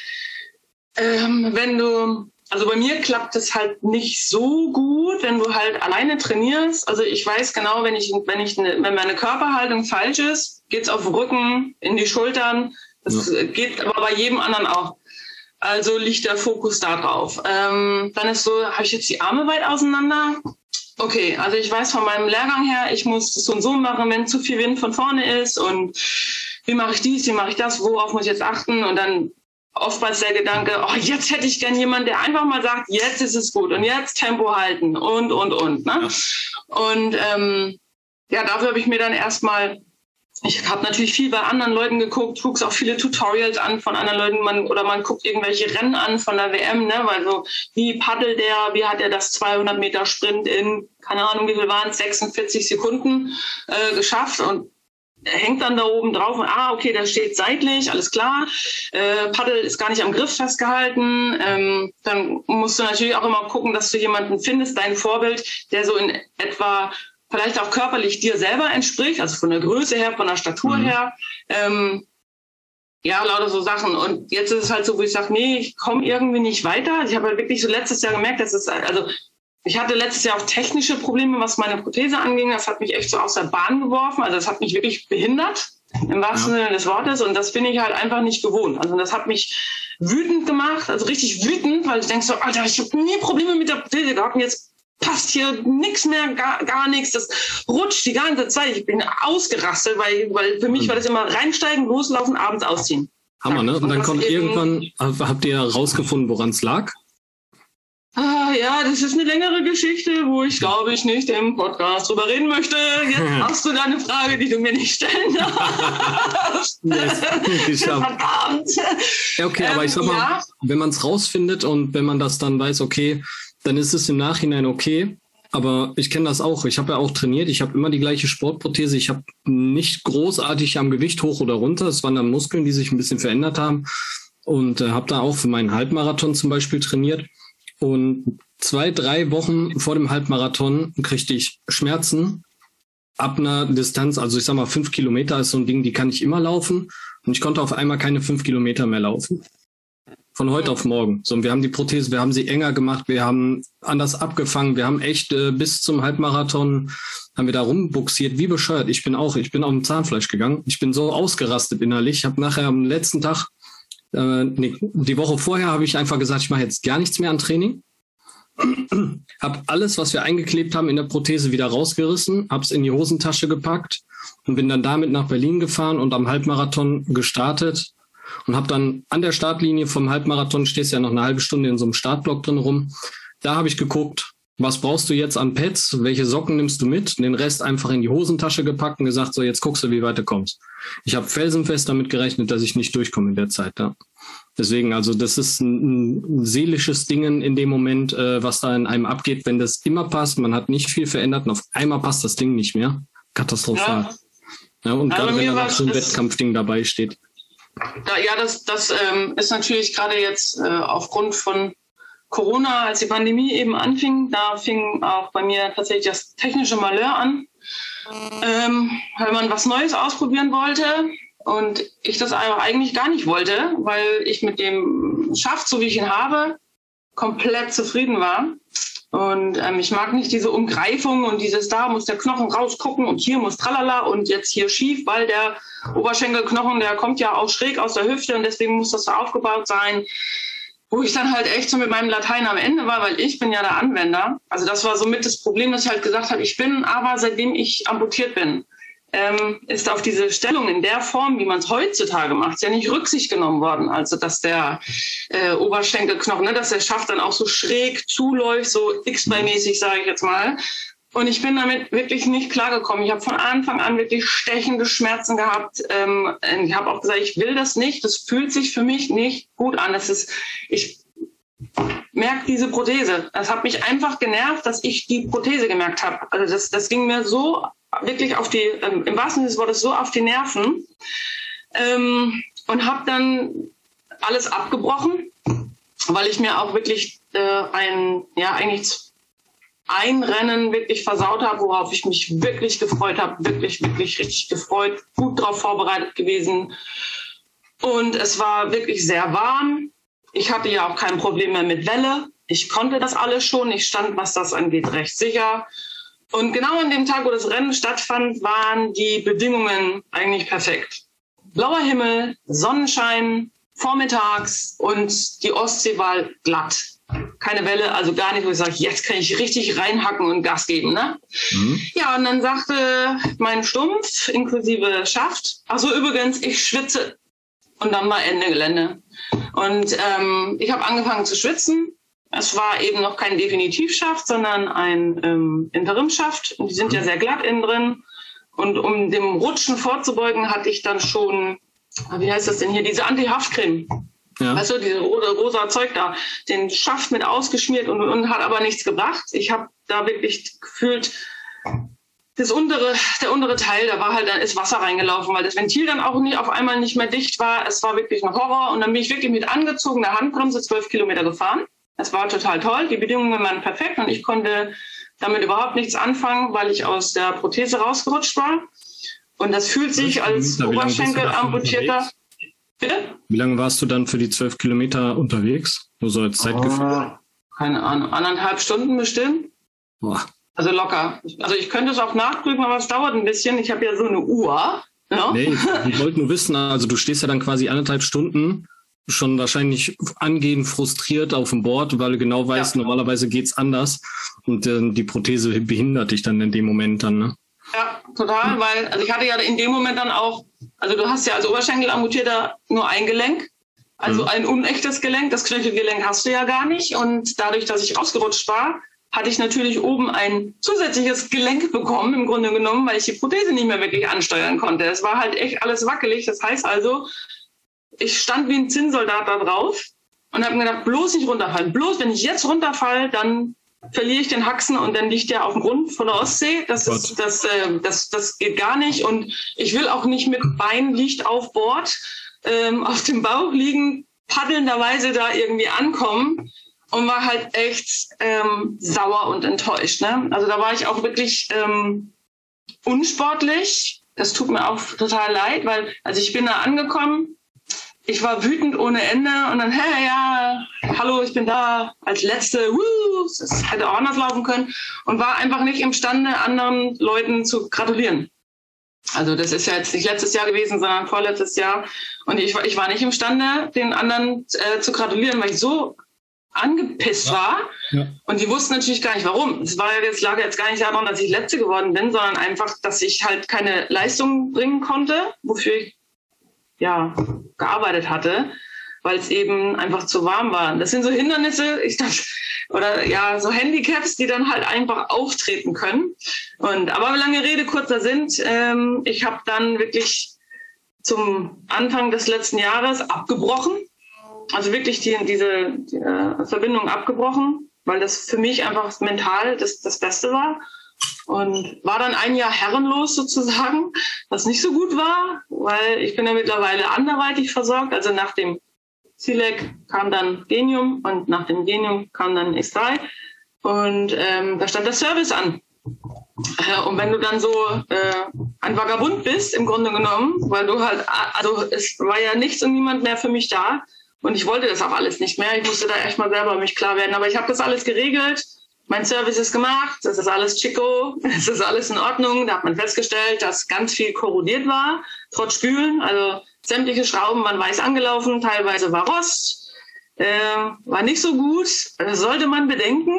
ähm, wenn du also bei mir klappt es halt nicht so gut, wenn du halt alleine trainierst. Also ich weiß genau, wenn ich, wenn ich, eine, wenn meine Körperhaltung falsch ist, geht's auf den Rücken, in die Schultern. Das ja. geht aber bei jedem anderen auch. Also liegt der Fokus da drauf. Ähm, dann ist so, habe ich jetzt die Arme weit auseinander? Okay, also ich weiß von meinem Lehrgang her, ich muss so und so machen, wenn zu viel Wind von vorne ist und wie mache ich dies, wie mache ich das, worauf muss ich jetzt achten und dann oftmals der Gedanke, oh, jetzt hätte ich gern jemanden, der einfach mal sagt, jetzt ist es gut und jetzt Tempo halten und, und, und. Ne? Und ähm, ja, dafür habe ich mir dann erstmal, ich habe natürlich viel bei anderen Leuten geguckt, gucke auch viele Tutorials an von anderen Leuten, man, oder man guckt irgendwelche Rennen an von der WM, ne? weil so, wie paddelt der, wie hat er das 200 Meter Sprint in, keine Ahnung, wie viel waren es, 46 Sekunden äh, geschafft und hängt dann da oben drauf und ah, okay, da steht seitlich, alles klar. Äh, Paddel ist gar nicht am Griff festgehalten. Ähm, dann musst du natürlich auch immer gucken, dass du jemanden findest, dein Vorbild, der so in etwa vielleicht auch körperlich dir selber entspricht, also von der Größe her, von der Statur mhm. her. Ähm, ja, lauter so Sachen. Und jetzt ist es halt so, wo ich sage, nee, ich komme irgendwie nicht weiter. Ich habe halt wirklich so letztes Jahr gemerkt, dass es, also ich hatte letztes Jahr auch technische Probleme, was meine Prothese anging. Das hat mich echt so aus der Bahn geworfen. Also das hat mich wirklich behindert, im wahrsten Sinne des Wortes. Und das bin ich halt einfach nicht gewohnt. Also das hat mich wütend gemacht, also richtig wütend, weil ich denke so, Alter, ich habe nie Probleme mit der Prothese gehabt und jetzt passt hier nichts mehr, gar, gar nichts. Das rutscht die ganze Zeit. Ich bin ausgerastet, weil, weil für mich war das immer reinsteigen, loslaufen, abends ausziehen. Hammer, ne? Und dann kommt irgendwann, habt ihr rausgefunden, woran es lag? Ah, ja, das ist eine längere Geschichte, wo ich glaube ich nicht im Podcast drüber reden möchte. Jetzt (laughs) hast du da eine Frage, die du mir nicht stellen darfst. (laughs) yes, (laughs) Verdammt. Ja, okay, aber ich sag mal, ähm, ja. wenn man es rausfindet und wenn man das dann weiß, okay, dann ist es im Nachhinein okay. Aber ich kenne das auch. Ich habe ja auch trainiert. Ich habe immer die gleiche Sportprothese. Ich habe nicht großartig am Gewicht hoch oder runter. Es waren dann Muskeln, die sich ein bisschen verändert haben. und äh, habe da auch für meinen Halbmarathon zum Beispiel trainiert. Und zwei, drei Wochen vor dem Halbmarathon kriegte ich Schmerzen ab einer Distanz, also ich sag mal, fünf Kilometer ist so ein Ding, die kann ich immer laufen. Und ich konnte auf einmal keine fünf Kilometer mehr laufen. Von heute auf morgen. So, und wir haben die Prothese, wir haben sie enger gemacht, wir haben anders abgefangen, wir haben echt äh, bis zum Halbmarathon haben wir da rumbuxiert, wie bescheuert. Ich bin auch, ich bin auf dem Zahnfleisch gegangen. Ich bin so ausgerastet innerlich. Ich habe nachher am letzten Tag, äh, nee, die Woche vorher habe ich einfach gesagt, ich mache jetzt gar nichts mehr an Training. (clears throat) habe alles, was wir eingeklebt haben in der Prothese wieder rausgerissen, habe es in die Hosentasche gepackt und bin dann damit nach Berlin gefahren und am Halbmarathon gestartet und habe dann an der Startlinie vom Halbmarathon, stehst ja noch eine halbe Stunde in so einem Startblock drin rum, da habe ich geguckt, was brauchst du jetzt an Pads, welche Socken nimmst du mit, den Rest einfach in die Hosentasche gepackt und gesagt, so jetzt guckst du, wie weit du kommst. Ich habe felsenfest damit gerechnet, dass ich nicht durchkomme in der Zeit. Ja. Deswegen, also das ist ein, ein seelisches Ding in dem Moment, äh, was da in einem abgeht, wenn das immer passt, man hat nicht viel verändert und auf einmal passt das Ding nicht mehr. Katastrophal. Ja. Ja, und gerade wenn da noch so ein Wettkampfding dabei steht. Da, ja, das, das ähm, ist natürlich gerade jetzt äh, aufgrund von Corona, als die Pandemie eben anfing, da fing auch bei mir tatsächlich das technische Malheur an, ähm, weil man was Neues ausprobieren wollte und ich das eigentlich gar nicht wollte, weil ich mit dem Schaft, so wie ich ihn habe, komplett zufrieden war. Und ähm, ich mag nicht diese Umgreifung und dieses, da muss der Knochen rausgucken und hier muss tralala und jetzt hier schief, weil der Oberschenkelknochen, der kommt ja auch schräg aus der Hüfte und deswegen muss das so aufgebaut sein. Wo ich dann halt echt so mit meinem Latein am Ende war, weil ich bin ja der Anwender. Also das war somit das Problem, dass ich halt gesagt habe, ich bin aber seitdem ich amputiert bin, ähm, ist auf diese Stellung in der Form, wie man es heutzutage macht, ja nicht Rücksicht genommen worden. Also dass der äh, Oberschenkelknochen, ne, dass der Schaft dann auch so schräg zuläuft, so X-Bei-mäßig, sage ich jetzt mal. Und ich bin damit wirklich nicht klargekommen. Ich habe von Anfang an wirklich stechende Schmerzen gehabt. Ähm, ich habe auch gesagt, ich will das nicht. Das fühlt sich für mich nicht gut an. Das ist, ich merke diese Prothese. Das hat mich einfach genervt, dass ich die Prothese gemerkt habe. Also das, das ging mir so wirklich auf die, ähm, im wahrsten Sinne des Wortes, so auf die Nerven ähm, und habe dann alles abgebrochen, weil ich mir auch wirklich äh, ein, ja, eigentlich ein Rennen wirklich versaut habe, worauf ich mich wirklich gefreut habe, wirklich, wirklich richtig gefreut, gut darauf vorbereitet gewesen. Und es war wirklich sehr warm. Ich hatte ja auch kein Problem mehr mit Welle. Ich konnte das alles schon. Ich stand, was das angeht, recht sicher. Und genau an dem Tag, wo das Rennen stattfand, waren die Bedingungen eigentlich perfekt. Blauer Himmel, Sonnenschein, vormittags und die Ostsee war glatt. Keine Welle, also gar nicht, wo ich sage, jetzt kann ich richtig reinhacken und Gas geben. Ne? Mhm. Ja, und dann sagte mein Stumpf, inklusive Schaft, also übrigens, ich schwitze. Und dann war Ende Gelände. Und ähm, ich habe angefangen zu schwitzen es war eben noch kein Definitivschaft, sondern ein ähm, Interimschaft. Und die sind ja mhm. sehr glatt innen drin. Und um dem Rutschen vorzubeugen, hatte ich dann schon, wie heißt das denn hier, diese Anti-Haftcreme. Ja. Weißt du, diese rosa Zeug da, den Schaft mit ausgeschmiert und, und hat aber nichts gebracht. Ich habe da wirklich gefühlt, das untere, der untere Teil, da war halt, dann ist Wasser reingelaufen, weil das Ventil dann auch nie, auf einmal nicht mehr dicht war. Es war wirklich ein Horror. Und dann bin ich wirklich mit angezogener Handbremse zwölf Kilometer gefahren. Es war total toll, die Bedingungen waren perfekt und ich konnte damit überhaupt nichts anfangen, weil ich aus der Prothese rausgerutscht war. Und das fühlt sich als Oberschenkelamputierter. Bitte? Wie lange warst du dann für die zwölf Kilometer unterwegs? Nur so als Zeitgefühl? Oh, keine Ahnung, anderthalb Stunden bestimmt. Boah. Also locker. Also ich könnte es auch nachprüfen, aber es dauert ein bisschen. Ich habe ja so eine Uhr. Ja? Nee, ich wollte nur wissen, also du stehst ja dann quasi anderthalb Stunden schon wahrscheinlich angehend frustriert auf dem Board, weil du genau weißt, ja. normalerweise geht's anders und äh, die Prothese behindert dich dann in dem Moment dann, ne? Ja, total, weil also ich hatte ja in dem Moment dann auch, also du hast ja als Oberschenkelamputierter nur ein Gelenk, also mhm. ein unechtes Gelenk, das Knöchelgelenk hast du ja gar nicht und dadurch, dass ich rausgerutscht war, hatte ich natürlich oben ein zusätzliches Gelenk bekommen, im Grunde genommen, weil ich die Prothese nicht mehr wirklich ansteuern konnte. Es war halt echt alles wackelig. Das heißt also, ich stand wie ein Zinnsoldat da drauf und habe mir gedacht, bloß nicht runterfallen. Bloß, wenn ich jetzt runterfalle, dann verliere ich den Haxen und dann liegt der auf dem Grund von der Ostsee. Das, ist, das, äh, das, das geht gar nicht. Und ich will auch nicht mit Bein liegt auf Bord ähm, auf dem Bauch liegen. paddelnderweise da irgendwie ankommen und war halt echt ähm, sauer und enttäuscht. Ne? Also da war ich auch wirklich ähm, unsportlich. Das tut mir auch total leid, weil also ich bin da angekommen, ich war wütend ohne Ende und dann, hey, ja, hallo, ich bin da als Letzte, woo, es hätte auch anders laufen können und war einfach nicht imstande, anderen Leuten zu gratulieren. Also das ist ja jetzt nicht letztes Jahr gewesen, sondern vorletztes Jahr. Und ich, ich war nicht imstande, den anderen äh, zu gratulieren, weil ich so angepisst war. Ja. Und die wussten natürlich gar nicht, warum. Es war jetzt, lag jetzt gar nicht daran, dass ich Letzte geworden bin, sondern einfach, dass ich halt keine Leistung bringen konnte, wofür ich ja gearbeitet hatte, weil es eben einfach zu warm war. Das sind so Hindernisse, ich dachte, oder ja, so Handicaps, die dann halt einfach auftreten können. Und aber lange Rede, kurzer Sinn, ähm, ich habe dann wirklich zum Anfang des letzten Jahres abgebrochen also wirklich die, diese die, äh, Verbindung abgebrochen, weil das für mich einfach mental das, das Beste war. Und war dann ein Jahr herrenlos sozusagen, was nicht so gut war, weil ich bin ja mittlerweile anderweitig versorgt. Also nach dem Silek kam dann Genium und nach dem Genium kam dann X3 und ähm, da stand der Service an. Äh, und wenn du dann so äh, ein Vagabund bist, im Grunde genommen, weil du halt, also es war ja nichts und niemand mehr für mich da, und ich wollte das auch alles nicht mehr. Ich musste da echt mal selber mich klar werden. Aber ich habe das alles geregelt. Mein Service ist gemacht. Das ist alles Chico. (laughs) Es ist alles in Ordnung. Da hat man festgestellt, dass ganz viel korrodiert war, trotz Spülen. Also sämtliche Schrauben waren weiß angelaufen. Teilweise war Rost. Äh, war nicht so gut. Das sollte man bedenken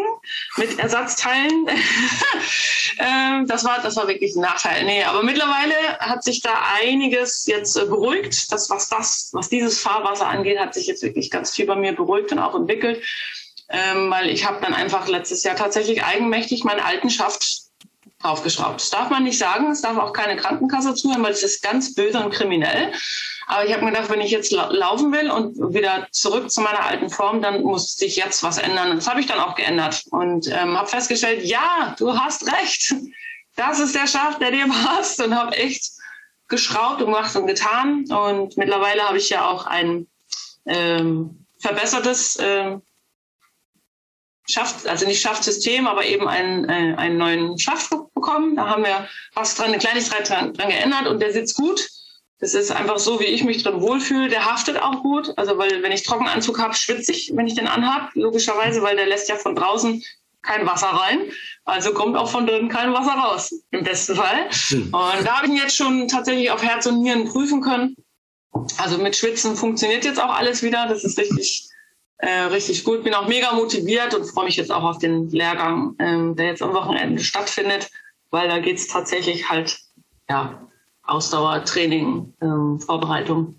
mit Ersatzteilen. (laughs) äh, das, war, das war wirklich ein Nachteil. Nee, aber mittlerweile hat sich da einiges jetzt äh, beruhigt. Das, was das, was dieses Fahrwasser angeht, hat sich jetzt wirklich ganz viel bei mir beruhigt und auch entwickelt. Ähm, weil ich habe dann einfach letztes Jahr tatsächlich eigenmächtig meinen alten Schaft draufgeschraubt. Das darf man nicht sagen, es darf auch keine Krankenkasse zuhören, weil es ist ganz böse und kriminell. Aber ich habe mir gedacht, wenn ich jetzt laufen will und wieder zurück zu meiner alten Form, dann muss sich jetzt was ändern. Das habe ich dann auch geändert und ähm, habe festgestellt, ja, du hast recht. Das ist der Schaft, der dir (laughs) passt und habe echt geschraubt und gemacht und getan. Und mittlerweile habe ich ja auch ein ähm, verbessertes ähm, Schaft, also nicht Schaftsystem, aber eben einen, äh, einen neuen Schaft bekommen. Da haben wir was dran, eine Kleinigkeit dran, dran geändert und der sitzt gut. Das ist einfach so, wie ich mich drin wohlfühle. Der haftet auch gut. Also, weil wenn ich Trockenanzug habe, schwitze ich, wenn ich den anhab, logischerweise, weil der lässt ja von draußen kein Wasser rein. Also kommt auch von drinnen kein Wasser raus, im besten Fall. Und da habe ich ihn jetzt schon tatsächlich auf Herz und Nieren prüfen können. Also mit Schwitzen funktioniert jetzt auch alles wieder. Das ist richtig, äh, richtig gut. Bin auch mega motiviert und freue mich jetzt auch auf den Lehrgang, ähm, der jetzt am Wochenende stattfindet, weil da geht es tatsächlich halt ja, Ausdauertraining, ähm, Vorbereitung.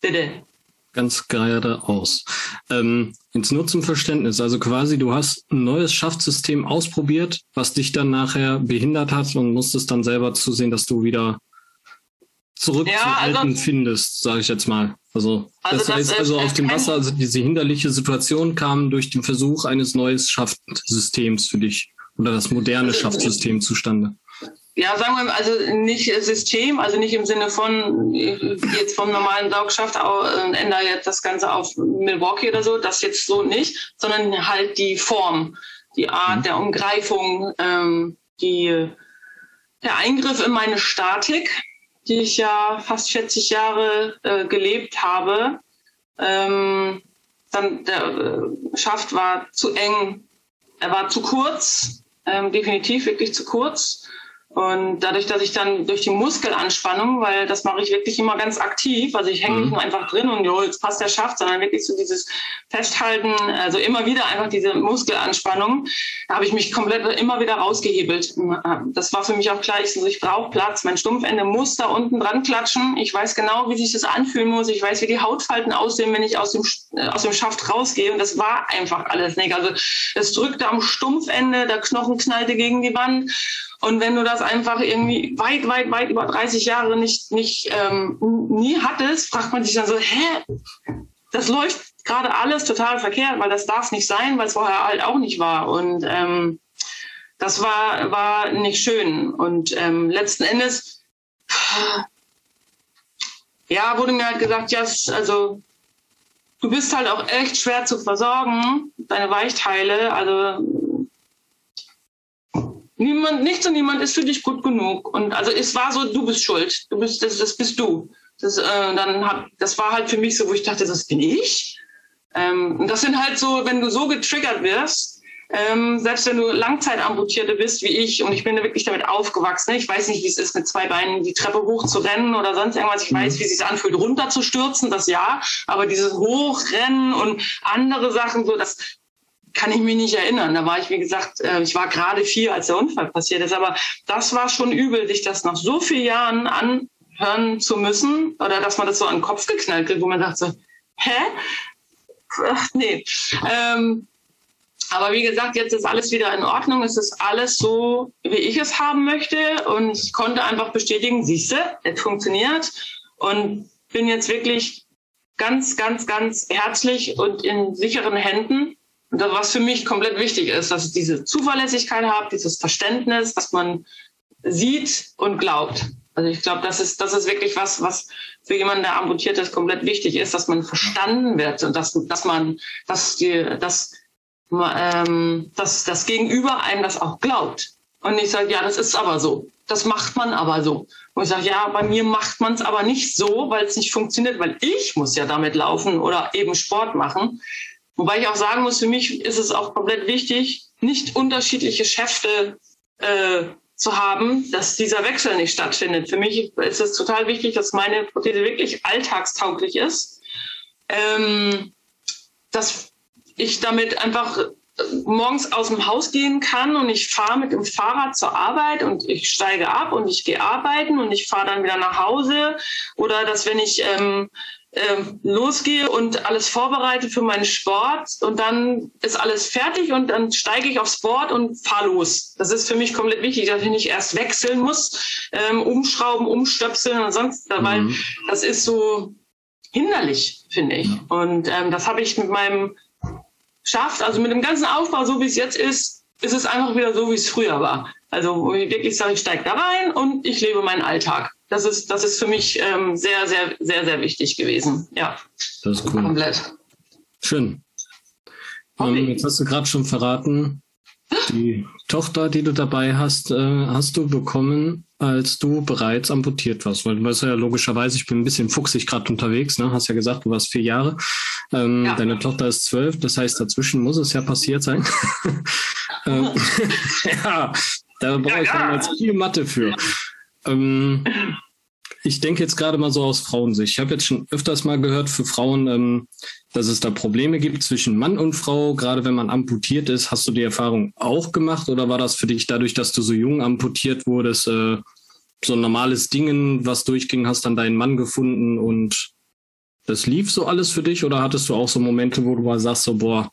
Bitte. Ganz geradeaus. Ähm, jetzt nur zum Verständnis. Also quasi, du hast ein neues Schaftsystem ausprobiert, was dich dann nachher behindert hat und musstest dann selber zusehen, dass du wieder zurück ja, zum also, Alten findest, sage ich jetzt mal. Also, also das, das heißt also auf dem Wasser, also diese hinderliche Situation kam durch den Versuch eines neuen Schaftsystems für dich oder das moderne also, Schaftsystem zustande ja, sagen wir mal, also nicht System, also nicht im Sinne von jetzt vom normalen Saugschaft äh, ändere jetzt das Ganze auf Milwaukee oder so, das jetzt so nicht, sondern halt die Form, die Art mhm. der Umgreifung, ähm, die, der Eingriff in meine Statik, die ich ja fast 40 Jahre äh, gelebt habe. Ähm, dann der äh, Schaft war zu eng, er war zu kurz, ähm, definitiv wirklich zu kurz und dadurch, dass ich dann durch die Muskelanspannung, weil das mache ich wirklich immer ganz aktiv, also ich hänge nicht mhm. nur einfach drin und jo, jetzt passt der Schaft, sondern wirklich so dieses Festhalten, also immer wieder einfach diese Muskelanspannung, da habe ich mich komplett immer wieder rausgehebelt. Das war für mich auch klar, ich, so, ich brauche Platz, mein Stumpfende muss da unten dran klatschen. Ich weiß genau, wie sich das anfühlen muss. Ich weiß, wie die Hautfalten aussehen, wenn ich aus dem, äh, aus dem Schaft rausgehe. Und das war einfach alles nicht. Also es drückte am Stumpfende, der Knochen knallte gegen die Wand. Und wenn du das einfach irgendwie weit, weit, weit über 30 Jahre nicht, nicht ähm, nie hattest, fragt man sich dann so, hä, das läuft gerade alles total verkehrt, weil das darf nicht sein, weil es vorher halt auch nicht war. Und ähm, das war, war nicht schön. Und ähm, letzten Endes, ja, wurde mir halt gesagt, ja, also du bist halt auch echt schwer zu versorgen, deine Weichteile. Also niemand, nichts und niemand ist für dich gut genug. Und also es war so, du bist schuld. Du bist, das, das bist du. Das, äh, dann hab, das war halt für mich so, wo ich dachte, das bin ich. Ähm, und das sind halt so, wenn du so getriggert wirst, ähm, selbst wenn du Langzeitamputierte bist wie ich und ich bin wirklich damit aufgewachsen, ne? ich weiß nicht, wie es ist, mit zwei Beinen die Treppe hoch zu rennen oder sonst irgendwas. Ich weiß, mhm. wie es sich anfühlt, runterzustürzen, das ja, aber dieses Hochrennen und andere Sachen, so das kann ich mich nicht erinnern. Da war ich, wie gesagt, äh, ich war gerade vier, als der Unfall passiert ist, aber das war schon übel, sich das nach so vielen Jahren anhören zu müssen oder dass man das so an den Kopf geknallt wird, wo man dachte, so, hä? Ach, nee. Ähm, aber wie gesagt, jetzt ist alles wieder in Ordnung. Es ist alles so, wie ich es haben möchte. Und ich konnte einfach bestätigen, siehste, es funktioniert. Und bin jetzt wirklich ganz, ganz, ganz herzlich und in sicheren Händen. Was für mich komplett wichtig ist, dass ich diese Zuverlässigkeit habe, dieses Verständnis, dass man sieht und glaubt. Also ich glaube, das ist, das ist wirklich was, was für jemanden, der amputiert ist, komplett wichtig ist, dass man verstanden wird und dass, dass man, dass die, dass, ähm, dass das Gegenüber einem das auch glaubt. Und ich sage, ja, das ist aber so. Das macht man aber so. Und ich sage, ja, bei mir macht man es aber nicht so, weil es nicht funktioniert, weil ich muss ja damit laufen oder eben Sport machen. Wobei ich auch sagen muss, für mich ist es auch komplett wichtig, nicht unterschiedliche Schäfte äh, zu haben, dass dieser Wechsel nicht stattfindet. Für mich ist es total wichtig, dass meine Prothese wirklich alltagstauglich ist. Ähm, dass ich damit einfach morgens aus dem Haus gehen kann und ich fahre mit dem Fahrrad zur Arbeit und ich steige ab und ich gehe arbeiten und ich fahre dann wieder nach Hause oder dass wenn ich ähm, ähm, losgehe und alles vorbereite für meinen Sport und dann ist alles fertig und dann steige ich aufs Board und fahre los. Das ist für mich komplett wichtig, dass ich nicht erst wechseln muss, ähm, umschrauben, umstöpseln und sonst, mhm. weil das ist so hinderlich, finde ich. Und ähm, das habe ich mit meinem schafft, also mit dem ganzen Aufbau, so wie es jetzt ist, ist es einfach wieder so, wie es früher war. Also wo ich wirklich sage, ich steige da rein und ich lebe meinen Alltag. Das ist, das ist für mich ähm, sehr, sehr, sehr, sehr wichtig gewesen. Ja. Das ist cool. Komplett. Schön. Ähm, jetzt hast du gerade schon verraten, die Tochter, die du dabei hast, äh, hast du bekommen, als du bereits amputiert warst. Weil du weißt ja logischerweise, ich bin ein bisschen fuchsig gerade unterwegs, ne? Hast ja gesagt, du warst vier Jahre. Ähm, ja. Deine Tochter ist zwölf, das heißt, dazwischen muss es ja passiert sein. (laughs) ähm, (laughs) (laughs) ja, da brauche ich ja, ja. dann viel Mathe für. Ähm, ich denke jetzt gerade mal so aus Frauensicht. Ich habe jetzt schon öfters mal gehört für Frauen, ähm, dass es da Probleme gibt zwischen Mann und Frau, gerade wenn man amputiert ist. Hast du die Erfahrung auch gemacht oder war das für dich dadurch, dass du so jung amputiert wurdest, äh, so ein normales Ding, was durchging, hast dann deinen Mann gefunden und das lief so alles für dich oder hattest du auch so Momente, wo du mal sagst, so boah,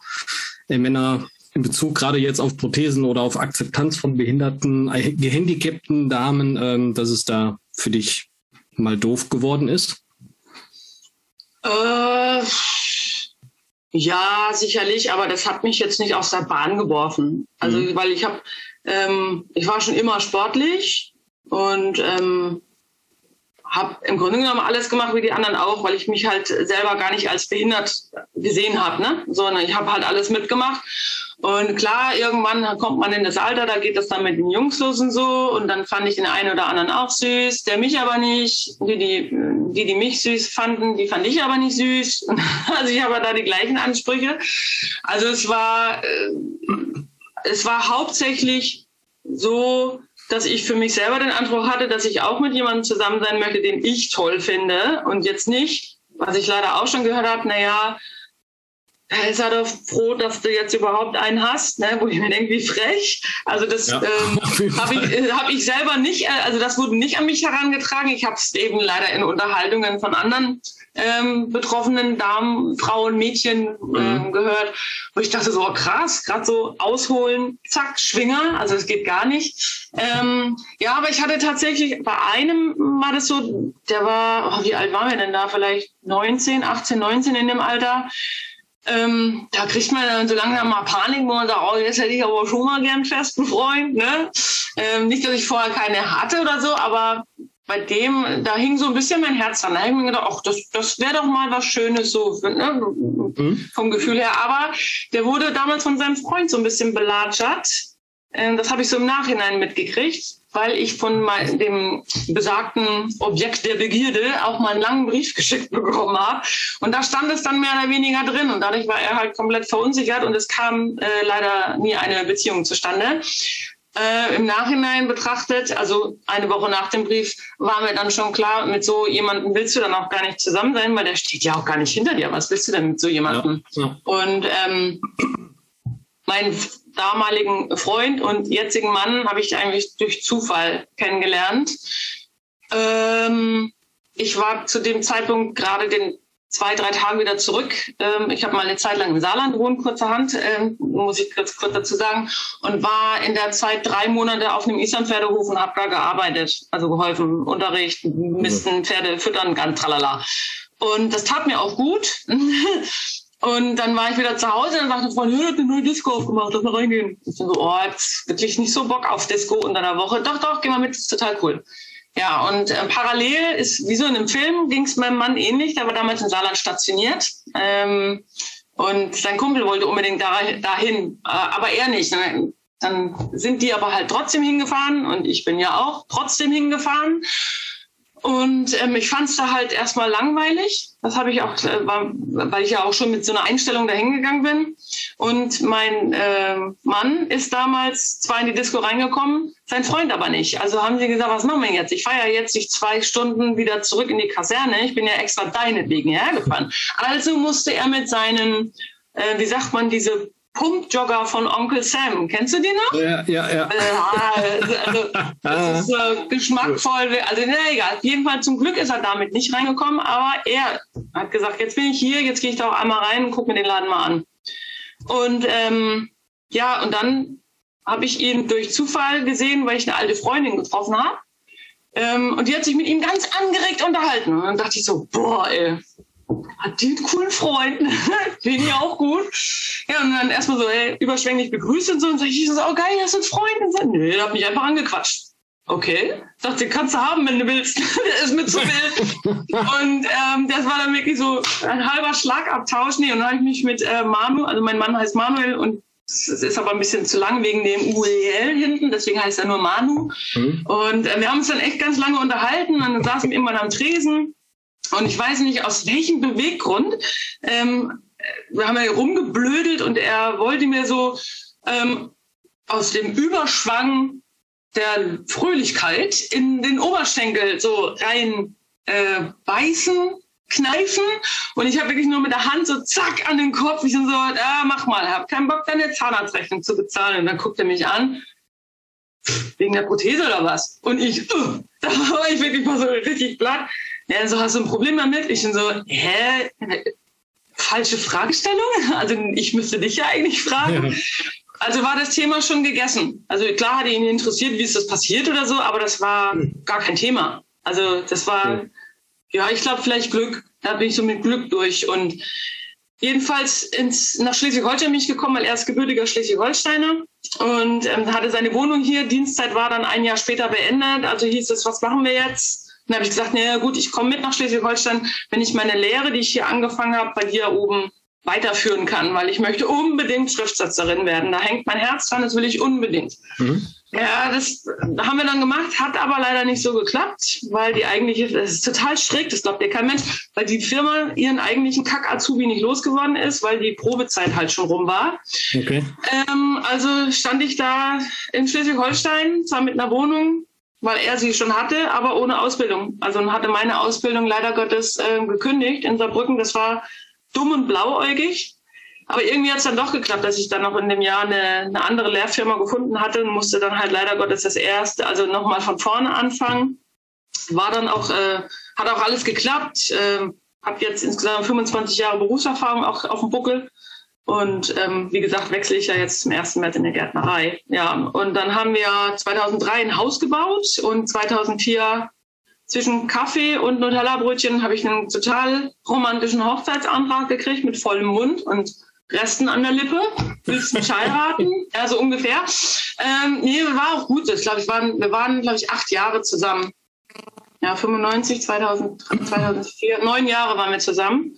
ey Männer, in Bezug gerade jetzt auf Prothesen oder auf Akzeptanz von behinderten, äh, gehandicapten Damen, ähm, dass es da für dich mal doof geworden ist? Äh, ja, sicherlich, aber das hat mich jetzt nicht aus der Bahn geworfen. Also, mhm. weil ich habe, ähm, ich war schon immer sportlich und ähm, habe im Grunde genommen alles gemacht wie die anderen auch, weil ich mich halt selber gar nicht als behindert gesehen habe, ne? sondern ich habe halt alles mitgemacht. Und klar, irgendwann kommt man in das Alter, da geht das dann mit den Jungs los und so. Und dann fand ich den einen oder anderen auch süß, der mich aber nicht. Die, die, die, die mich süß fanden, die fand ich aber nicht süß. (laughs) Also ich habe da die gleichen Ansprüche. Also es war, äh, es war hauptsächlich so, dass ich für mich selber den Anspruch hatte, dass ich auch mit jemandem zusammen sein möchte, den ich toll finde und jetzt nicht, was ich leider auch schon gehört habe, naja, ist er doch froh, dass du jetzt überhaupt einen hast, ne? wo ich mir denke, wie frech. Also das ja, ähm, (laughs) habe ich, äh, hab ich selber nicht, äh, also das wurde nicht an mich herangetragen. Ich habe es eben leider in Unterhaltungen von anderen ähm, betroffenen Damen, Frauen, Mädchen ähm, mhm. gehört, wo ich dachte so, oh, krass, gerade so ausholen, zack, Schwinger, also es geht gar nicht. Ähm, ja, aber ich hatte tatsächlich, bei einem war das so, der war, oh, wie alt waren wir denn da? Vielleicht 19, 18, 19 in dem Alter. Ähm, da kriegt man dann so langsam mal Panik, wo man sagt, oh, jetzt hätte ich aber schon mal gern einen festen Freund. Ne? Ähm, nicht, dass ich vorher keine hatte oder so, aber bei dem, da hing so ein bisschen mein Herz dran. Da habe ich mir gedacht, ach, das, das wäre doch mal was Schönes so ne, mhm. vom Gefühl her. Aber der wurde damals von seinem Freund so ein bisschen belatschert. Ähm, das habe ich so im Nachhinein mitgekriegt, weil ich von mein, dem besagten Objekt der Begierde auch mal einen langen Brief (laughs) geschickt bekommen habe. Und da stand es dann mehr oder weniger drin. Und dadurch war er halt komplett verunsichert und es kam äh, leider nie eine Beziehung zustande. Äh, Im Nachhinein betrachtet, also eine Woche nach dem Brief, war mir dann schon klar, mit so jemandem willst du dann auch gar nicht zusammen sein, weil der steht ja auch gar nicht hinter dir. Was willst du denn mit so jemandem? Ja, ja. Und ähm, meinen damaligen Freund und jetzigen Mann habe ich eigentlich durch Zufall kennengelernt. Ähm, ich war zu dem Zeitpunkt gerade den zwei, drei Tagen wieder zurück. Ähm, ich habe mal eine Zeit lang im Saarland gewohnt, kurzerhand, ähm, muss ich kurz, kurz dazu sagen, und war in der Zeit drei Monate auf einem Islandpferdehof und habe da gearbeitet, also geholfen, Unterricht, Misten, Pferde füttern, ganz tralala. Und das tat mir auch gut. (laughs) Und dann war ich wieder zu Hause und dachte Freund, ja, eine neue Disco aufgemacht, lass mal reingehen. Ich so, oh, jetzt wirklich nicht so Bock auf Disco unter der Woche. Doch, doch, geh mal mit, ist total cool. Ja, und äh, parallel ist, wie so in einem Film, ging es meinem Mann ähnlich. Der war damals in Saarland stationiert. Ähm, und sein Kumpel wollte unbedingt da, dahin, äh, aber er nicht. Dann sind die aber halt trotzdem hingefahren und ich bin ja auch trotzdem hingefahren. Und ähm, ich fand es da halt erstmal langweilig. Das habe ich auch, äh, war, weil ich ja auch schon mit so einer Einstellung dahingegangen bin. Und mein äh, Mann ist damals zwar in die Disco reingekommen, sein Freund aber nicht. Also haben sie gesagt, was machen wir jetzt? Ich fahre ja jetzt nicht zwei Stunden wieder zurück in die Kaserne. Ich bin ja extra deinetwegen hergefahren. Also musste er mit seinen, äh, wie sagt man, diese Pumpjogger von Onkel Sam. Kennst du die noch? Ja, ja, ja. Äh, also, (laughs) das ist äh, geschmackvoll. Also, na egal. Auf jeden Fall, zum Glück ist er damit nicht reingekommen, aber er hat gesagt, jetzt bin ich hier, jetzt gehe ich da auch einmal rein und gucke mir den Laden mal an. Und ähm, ja, und dann habe ich ihn durch Zufall gesehen, weil ich eine alte Freundin getroffen habe. Ähm, und die hat sich mit ihm ganz angeregt unterhalten. Und dann dachte ich so, boah, ey, hat die coolen Freund, (laughs) den ich auch gut. Ja, und dann erstmal so ey, überschwänglich begrüßt und so. Und sag ich so, oh geil, hast du einen Freund? Und so, nö, der hat mich einfach angequatscht. Okay, ich dachte, den kannst du haben, wenn du willst. (laughs) der ist mit zu (laughs) wild. und ähm, das war dann wirklich so ein halber Schlagabtausch. Nee, und dann habe ich mich mit äh, Manu, also mein Mann heißt Manuel und es ist aber ein bisschen zu lang wegen dem UEL hinten, deswegen heißt er nur Manu. Mhm. Und äh, wir haben uns dann echt ganz lange unterhalten und dann saßen wir irgendwann am Tresen und ich weiß nicht, aus welchem Beweggrund. Ähm, wir haben ja rumgeblödelt und er wollte mir so ähm, aus dem Überschwang der Fröhlichkeit in den Oberschenkel so rein äh, beißen, kneifen. Und ich habe wirklich nur mit der Hand so zack an den Kopf. Ich so, ah, mach mal, hab keinen Bock, deine Zahnarztrechnung zu bezahlen. Und dann guckt er mich an, wegen der Prothese oder was? Und ich, uh, (laughs) da war ich wirklich mal so richtig platt. Ja, so hast du ein Problem damit? Ich bin so, hä? Falsche Fragestellung? (laughs) Also ich müsste dich ja eigentlich fragen. Ja. Also war das Thema schon gegessen. Also klar hat ihn interessiert, wie ist das passiert oder so, aber das war hm. gar kein Thema. Also das war, ja, ja ich glaube vielleicht Glück. Da bin ich so mit Glück durch. Und jedenfalls ins, nach Schleswig-Holstein bin ich gekommen, weil er ist gebürtiger Schleswig-Holsteiner und ähm, hatte seine Wohnung hier. Dienstzeit war dann ein Jahr später beendet. Also hieß es, was machen wir jetzt? Dann habe ich gesagt, na gut, ich komme mit nach Schleswig-Holstein, wenn ich meine Lehre, die ich hier angefangen habe, bei dir oben weiterführen kann, weil ich möchte unbedingt Schriftsetzerin werden. Da hängt mein Herz dran, das will ich unbedingt. Mhm. Ja, das haben wir dann gemacht, hat aber leider nicht so geklappt, weil die eigentliche, das ist total schräg, das glaubt dir kein Mensch, weil die Firma ihren eigentlichen Kack-Azubi nicht losgeworden ist, weil die Probezeit halt schon rum war. Okay. Ähm, also stand ich da in Schleswig-Holstein, zwar mit einer Wohnung, weil er sie schon hatte, aber ohne Ausbildung. Also hatte meine Ausbildung leider Gottes äh, gekündigt in Saarbrücken. Das war dumm und blauäugig. Aber irgendwie hat es dann doch geklappt, dass ich dann noch in dem Jahr eine, eine andere Lehrfirma gefunden hatte und musste dann halt leider Gottes das erste, also nochmal von vorne anfangen. War dann auch, äh, hat auch alles geklappt. Äh, habe jetzt insgesamt 25 Jahre Berufserfahrung auch auf dem Buckel und ähm, wie gesagt, wechsle ich ja jetzt zum ersten Mal in der Gärtnerei. Ja, und dann haben wir 2003 ein Haus gebaut und 2004 zwischen Kaffee und Nutella-Brötchen habe ich einen total romantischen Hochzeitsantrag gekriegt mit vollem Mund und Resten an der Lippe. Willst du mich (laughs) heiraten? ja, so ungefähr. Ähm, nee, war auch gut. Ich glaube, ich waren, wir waren, glaube ich, acht Jahre zusammen. Ja, 95, 2000, 2004, neun Jahre waren wir zusammen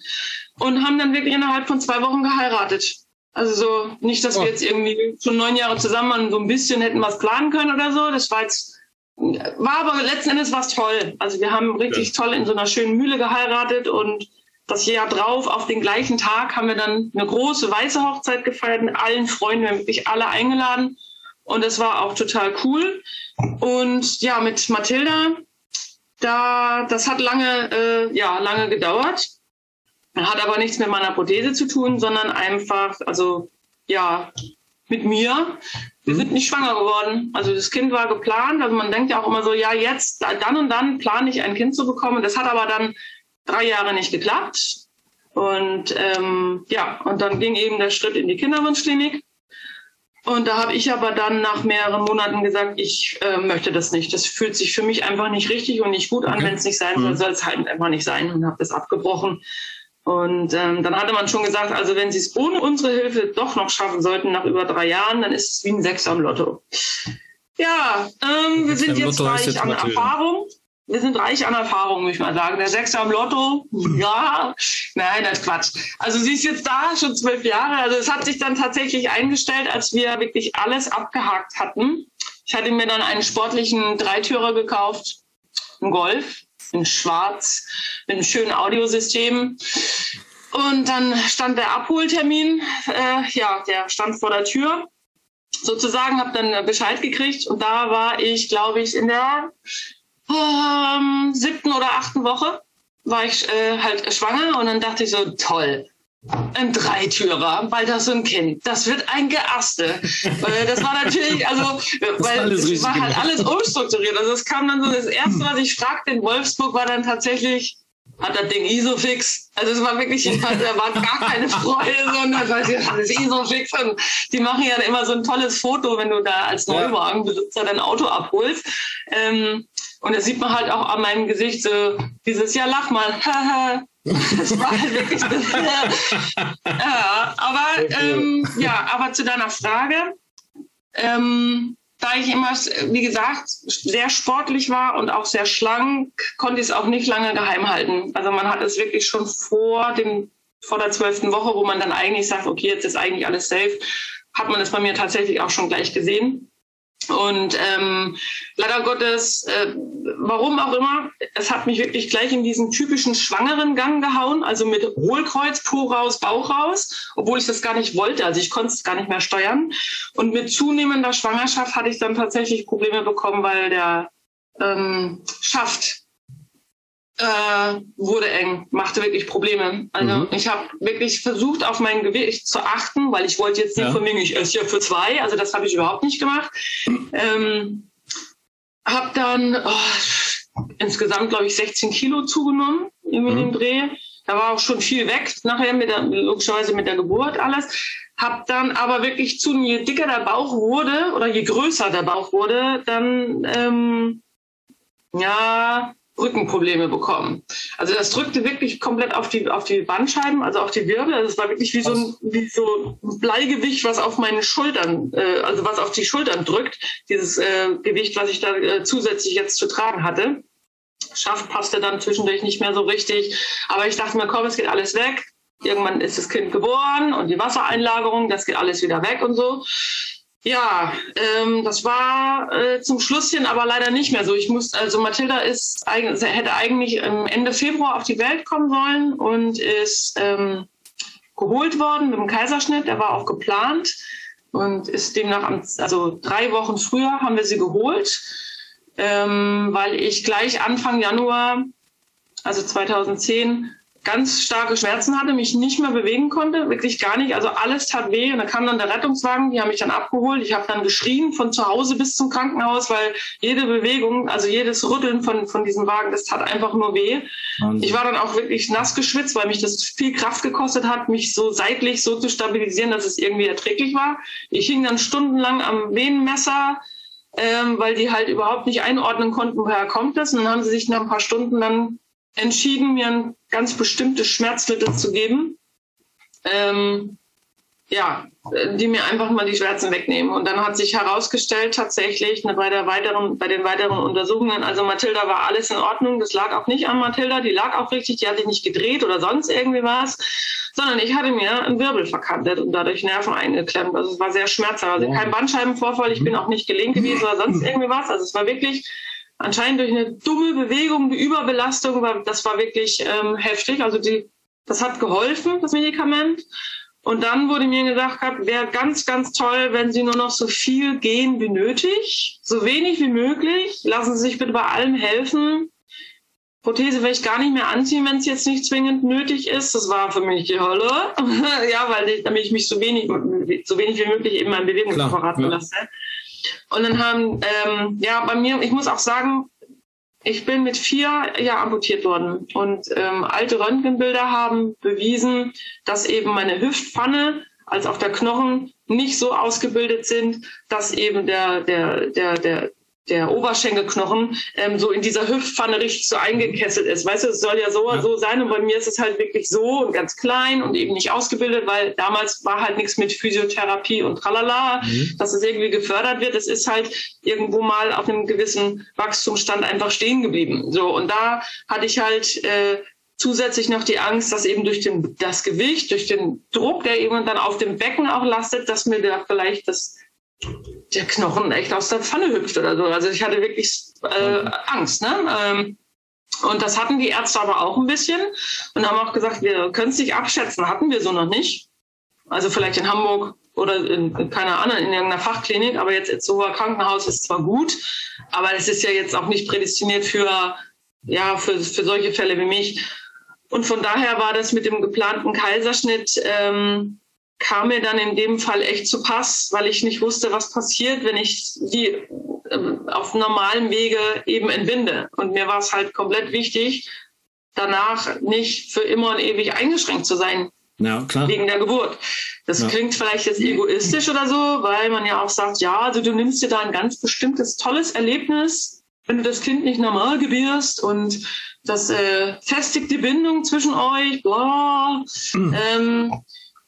und haben dann wirklich innerhalb von zwei Wochen geheiratet. Also so, nicht, dass wir oh. jetzt irgendwie schon neun Jahre zusammen waren, so ein bisschen hätten was planen können oder so. Das war jetzt, war aber letzten Endes was toll. Also wir haben richtig ja. toll in so einer schönen Mühle geheiratet und das Jahr drauf, auf den gleichen Tag, haben wir dann eine große weiße Hochzeit gefeiert mit allen Freunden. Wir haben wirklich alle eingeladen. Und das war auch total cool. Und ja, mit Mathilda, da, das hat lange, äh, ja, lange gedauert. Hat aber nichts mit meiner Prothese zu tun, sondern einfach, also ja, mit mir. Wir mhm. sind nicht schwanger geworden. Also das Kind war geplant. Also man denkt ja auch immer so, ja, jetzt, dann und dann plane ich ein Kind zu bekommen. Das hat aber dann drei Jahre nicht geklappt. Und ähm, ja, und dann ging eben der Schritt in die Kinderwunschklinik. Und da habe ich aber dann nach mehreren Monaten gesagt, ich äh, möchte das nicht. Das fühlt sich für mich einfach nicht richtig und nicht gut an. Okay. Wenn es nicht sein soll, mhm. soll es halt einfach nicht sein und habe das abgebrochen. Und ähm, dann hatte man schon gesagt, also wenn sie es ohne unsere Hilfe doch noch schaffen sollten nach über drei Jahren, dann ist es wie ein Sechs am Lotto. Ja, ähm, wir sind jetzt reich an Erfahrung. Wir sind reich an Erfahrung, muss ich mal sagen. Der Sechser am Lotto, ja, nein, das ist Quatsch. Also sie ist jetzt da, schon zwölf Jahre. Also es hat sich dann tatsächlich eingestellt, als wir wirklich alles abgehakt hatten. Ich hatte mir dann einen sportlichen Dreitürer gekauft, einen Golf, in Schwarz, mit einem schönen Audiosystem. Und dann stand der Abholtermin, äh, ja, der stand vor der Tür. Sozusagen habe dann Bescheid gekriegt und da war ich, glaube ich, in der ähm, siebten oder achten Woche war ich äh, halt schwanger und dann dachte ich so, toll, ein Dreitürer, weil das so ein Kind, das wird ein Geaste. das war natürlich, also, (laughs) weil es war halt alles umstrukturiert. Also es kam dann so, das Erste, was ich fragte in Wolfsburg, war dann tatsächlich, hat das Ding Isofix? Also es war wirklich, da war gar keine Freude, (laughs) sondern weil sie das Isofix. Und die machen ja immer so ein tolles Foto, wenn du da als Neuwagenbesitzer dein Auto abholst. Ähm, und da sieht man halt auch an meinem Gesicht so dieses, ja, lach mal, (laughs) das war halt wirklich, (laughs) ja, aber, ähm, ja, aber zu deiner Frage, ähm, da ich immer, wie gesagt, sehr sportlich war und auch sehr schlank, konnte ich es auch nicht lange geheim halten. Also man hat es wirklich schon vor dem, vor der zwölften Woche, wo man dann eigentlich sagt, okay, jetzt ist eigentlich alles safe, hat man es bei mir tatsächlich auch schon gleich gesehen. Und ähm, leider Gottes, äh, warum auch immer, es hat mich wirklich gleich in diesen typischen schwangeren Gang gehauen, also mit Hohlkreuz, Po raus, Bauch raus, obwohl ich das gar nicht wollte, also ich konnte es gar nicht mehr steuern. Und mit zunehmender Schwangerschaft hatte ich dann tatsächlich Probleme bekommen, weil der ähm, Schaft äh, wurde eng, machte wirklich Probleme. Also mhm. ich habe wirklich versucht, auf mein Gewicht zu achten, weil ich wollte jetzt nicht ja. von mir, ich esse ja für zwei, also das habe ich überhaupt nicht gemacht. Ähm, habe dann oh, insgesamt, glaube ich, 16 Kilo zugenommen in mhm. dem Dreh. Da war auch schon viel weg, nachher mit der, logischerweise mit der Geburt alles. Hab dann aber wirklich zu, je dicker der Bauch wurde oder je größer der Bauch wurde, dann ähm, ja, Rückenprobleme bekommen. Also das drückte wirklich komplett auf die, auf die Bandscheiben, also auf die Wirbel. Also es war wirklich wie so, ein, wie so ein Bleigewicht, was auf meine Schultern, äh, also was auf die Schultern drückt. Dieses äh, Gewicht, was ich da äh, zusätzlich jetzt zu tragen hatte. Schaft passte dann zwischendurch nicht mehr so richtig. Aber ich dachte mir, komm, es geht alles weg. Irgendwann ist das Kind geboren und die Wassereinlagerung, das geht alles wieder weg und so. Ja, ähm, das war äh, zum Schluss hin aber leider nicht mehr so. Ich muss, also Mathilda ist hätte eigentlich Ende Februar auf die Welt kommen sollen und ist ähm, geholt worden mit dem Kaiserschnitt. Der war auch geplant und ist demnach, am, also drei Wochen früher haben wir sie geholt, ähm, weil ich gleich Anfang Januar, also 2010, ganz starke Schmerzen hatte, mich nicht mehr bewegen konnte, wirklich gar nicht. Also alles tat weh. Und da kam dann der Rettungswagen, die haben mich dann abgeholt. Ich habe dann geschrien von zu Hause bis zum Krankenhaus, weil jede Bewegung, also jedes Rütteln von, von diesem Wagen, das tat einfach nur weh. Wahnsinn. Ich war dann auch wirklich nass geschwitzt, weil mich das viel Kraft gekostet hat, mich so seitlich so zu stabilisieren, dass es irgendwie erträglich war. Ich hing dann stundenlang am Venenmesser, ähm, weil die halt überhaupt nicht einordnen konnten, woher kommt das. Und dann haben sie sich nach ein paar Stunden dann entschieden, mir ein ganz bestimmtes Schmerzmittel zu geben. Ähm, ja, die mir einfach mal die Schmerzen wegnehmen. Und dann hat sich herausgestellt, tatsächlich bei, der weiteren, bei den weiteren Untersuchungen, also Mathilda war alles in Ordnung. Das lag auch nicht an Mathilda, die lag auch richtig, die hat sich nicht gedreht oder sonst irgendwie was, sondern ich hatte mir einen Wirbel verkantet und dadurch Nerven eingeklemmt. Also es war sehr schmerzhaft. Also kein Bandscheibenvorfall, ich bin auch nicht gelähmt gewesen oder sonst (clears throat) irgendwie was. Also es war wirklich anscheinend durch eine dumme Bewegung, eine Überbelastung, war, das war wirklich ähm, heftig. Also die, das hat geholfen, das Medikament. Und dann wurde mir gesagt, wäre ganz, ganz toll, wenn Sie nur noch so viel gehen wie nötig, so wenig wie möglich. Lassen Sie sich bitte bei allem helfen. Prothese werde ich gar nicht mehr anziehen, wenn es jetzt nicht zwingend nötig ist. Das war für mich die Hölle. (laughs) ja, weil ich, damit ich mich so wenig, so wenig wie möglich eben mein Bewegungsapparat belasse. Und dann haben, ähm, ja, bei mir, ich muss auch sagen, ich bin mit vier ja amputiert worden. Und ähm, alte Röntgenbilder haben bewiesen, dass eben meine Hüftpfanne als auch der Knochen nicht so ausgebildet sind, dass eben der, der, der, der, der Oberschenkelknochen ähm, so in dieser Hüftpfanne richtig so eingekesselt ist. Weißt du, es soll ja so ja. so sein und bei mir ist es halt wirklich so und ganz klein und eben nicht ausgebildet, weil damals war halt nichts mit Physiotherapie und tralala, mhm. dass es irgendwie gefördert wird. Es ist halt irgendwo mal auf einem gewissen Wachstumsstand einfach stehen geblieben. So und da hatte ich halt äh, zusätzlich noch die Angst, dass eben durch den, das Gewicht, durch den Druck, der eben dann auf dem Becken auch lastet, dass mir da vielleicht das der Knochen echt aus der Pfanne hüpft oder so. Also ich hatte wirklich äh, Angst. Ne? Ähm, und das hatten die Ärzte aber auch ein bisschen und haben auch gesagt, wir können es nicht abschätzen, hatten wir so noch nicht. Also vielleicht in Hamburg oder in, in keiner anderen, in irgendeiner Fachklinik, aber jetzt jetzt so ein Krankenhaus ist zwar gut, aber es ist ja jetzt auch nicht prädestiniert für, ja, für, für solche Fälle wie mich. Und von daher war das mit dem geplanten Kaiserschnitt ähm, kam mir dann in dem Fall echt zu Pass, weil ich nicht wusste, was passiert, wenn ich die äh, auf normalem Wege eben entbinde. Und mir war es halt komplett wichtig, danach nicht für immer und ewig eingeschränkt zu sein. Ja, klar. Wegen der Geburt. Das ja. klingt vielleicht jetzt egoistisch oder so, weil man ja auch sagt, ja, also du nimmst dir da ein ganz bestimmtes tolles Erlebnis, wenn du das Kind nicht normal gebierst und das äh, festigt die Bindung zwischen euch, bla. Mhm. Ähm,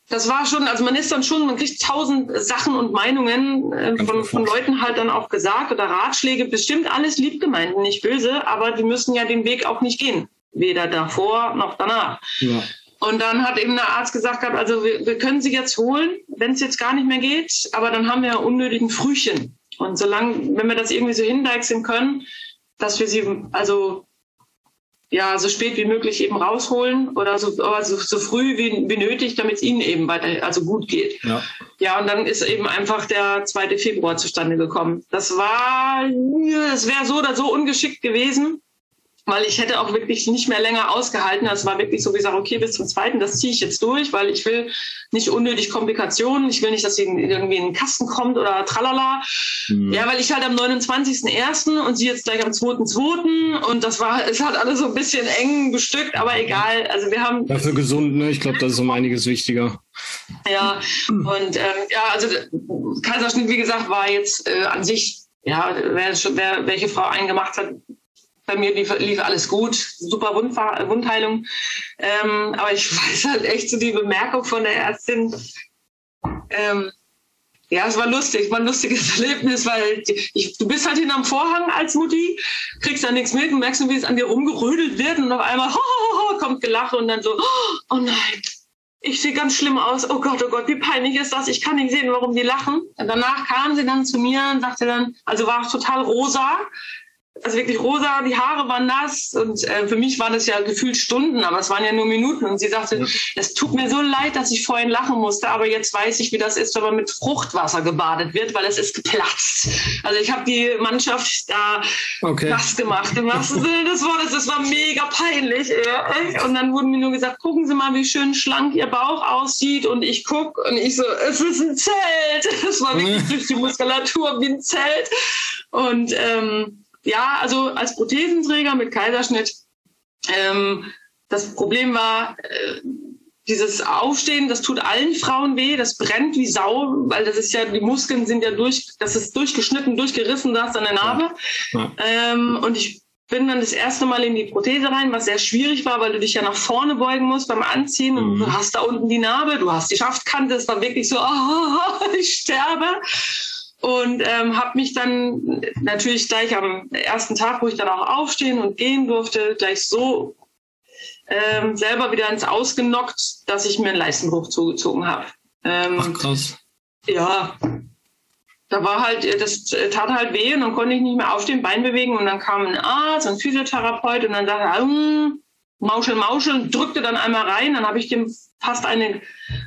das war schon, also man ist dann schon, man kriegt tausend Sachen und Meinungen äh, von, von Leuten halt dann auch gesagt oder Ratschläge, bestimmt alles lieb gemeint, nicht böse, aber die müssen ja den Weg auch nicht gehen. Weder davor noch danach. Ja. Und dann hat eben der Arzt gesagt, also wir, wir können sie jetzt holen, wenn es jetzt gar nicht mehr geht, aber dann haben wir ja unnötigen Frühchen. Und solange, wenn wir das irgendwie so hindeichseln können, dass wir sie also ja, so spät wie möglich eben rausholen oder so, also so früh wie, wie nötig, damit es ihnen eben weiter, also gut geht. Ja. ja, und dann ist eben einfach der 2. Februar zustande gekommen. Das war, es wäre so oder so ungeschickt gewesen weil ich hätte auch wirklich nicht mehr länger ausgehalten. Das war wirklich so, wie gesagt, okay, bis zum zweiten, das ziehe ich jetzt durch, weil ich will nicht unnötig Komplikationen. Ich will nicht, dass irgendwie in den Kasten kommt oder tralala. Mhm. Ja, weil ich halt am 29.01. und sie jetzt gleich am 2.02. und das war, es hat alles so ein bisschen eng bestückt, aber egal. Also wir haben. Dafür gesund, ne? Ich glaube, das ist um einiges wichtiger. Ja, und ähm, ja, also Kaiserschnitt, wie gesagt, war jetzt äh, an sich ja, wer, wer welche Frau einen gemacht hat, bei mir lief, lief alles gut, super Wundheilung. Ähm, aber ich (laughs) weiß halt echt so die Bemerkung von der Ärztin. Ähm, ja, es war lustig, war ein lustiges (laughs) Erlebnis, weil ich, du bist halt hinterm Vorhang als Mutti, kriegst da nichts mit und merkst wie es an dir rumgerödelt wird und auf einmal (laughs) ho, ho, ho, kommt Gelache und dann so, (gasps) oh nein, ich sehe ganz schlimm aus, oh Gott, oh Gott, wie peinlich ist das, ich kann nicht sehen, warum die lachen. Und danach kam sie dann zu mir und sagte dann, also war total rosa, also wirklich rosa, die Haare waren nass und äh, für mich waren das ja gefühlt Stunden, aber es waren ja nur Minuten. Und sie sagte, es tut mir so leid, dass ich vorhin lachen musste, aber jetzt weiß ich, wie das ist, wenn man mit Fruchtwasser gebadet wird, weil es ist geplatzt. Also ich habe die Mannschaft da okay. nass gemacht im wahrsten (laughs) Sinne des Wortes. Das war mega peinlich. Und dann wurden mir nur gesagt, gucken Sie mal, wie schön schlank Ihr Bauch aussieht. Und ich guck und ich so, es ist ein Zelt. (laughs) Es war wirklich (laughs) durch die Muskulatur wie ein Zelt. Und ähm, ja, also als Prothesenträger mit Kaiserschnitt, ähm, das Problem war, äh, dieses Aufstehen, das tut allen Frauen weh, das brennt wie Sau, weil das ist ja, die Muskeln sind ja durch, das ist durchgeschnitten, durchgerissen, da ist eine Narbe. Ja. Ja. Ähm, und ich bin dann das erste Mal in die Prothese rein, was sehr schwierig war, weil du dich ja nach vorne beugen musst beim Anziehen. Und du hast da unten die Narbe, du hast die Schaftkante. Es war wirklich so, (laughs) oh, ich sterbe. Und ähm, habe mich dann natürlich gleich am ersten Tag, wo ich dann auch aufstehen und gehen durfte, gleich so ähm, selber wieder ins Ausgenockt, dass ich mir einen Leistenbruch zugezogen habe. Ähm, Ach krass. Ja, da war halt, das tat halt weh und dann konnte ich nicht mehr aufstehen, Bein bewegen und dann kam ein Arzt, ein Physiotherapeut und dann sagte er, hm, Mauscheln, Mauscheln, drückte dann einmal rein, dann habe ich dem fast eine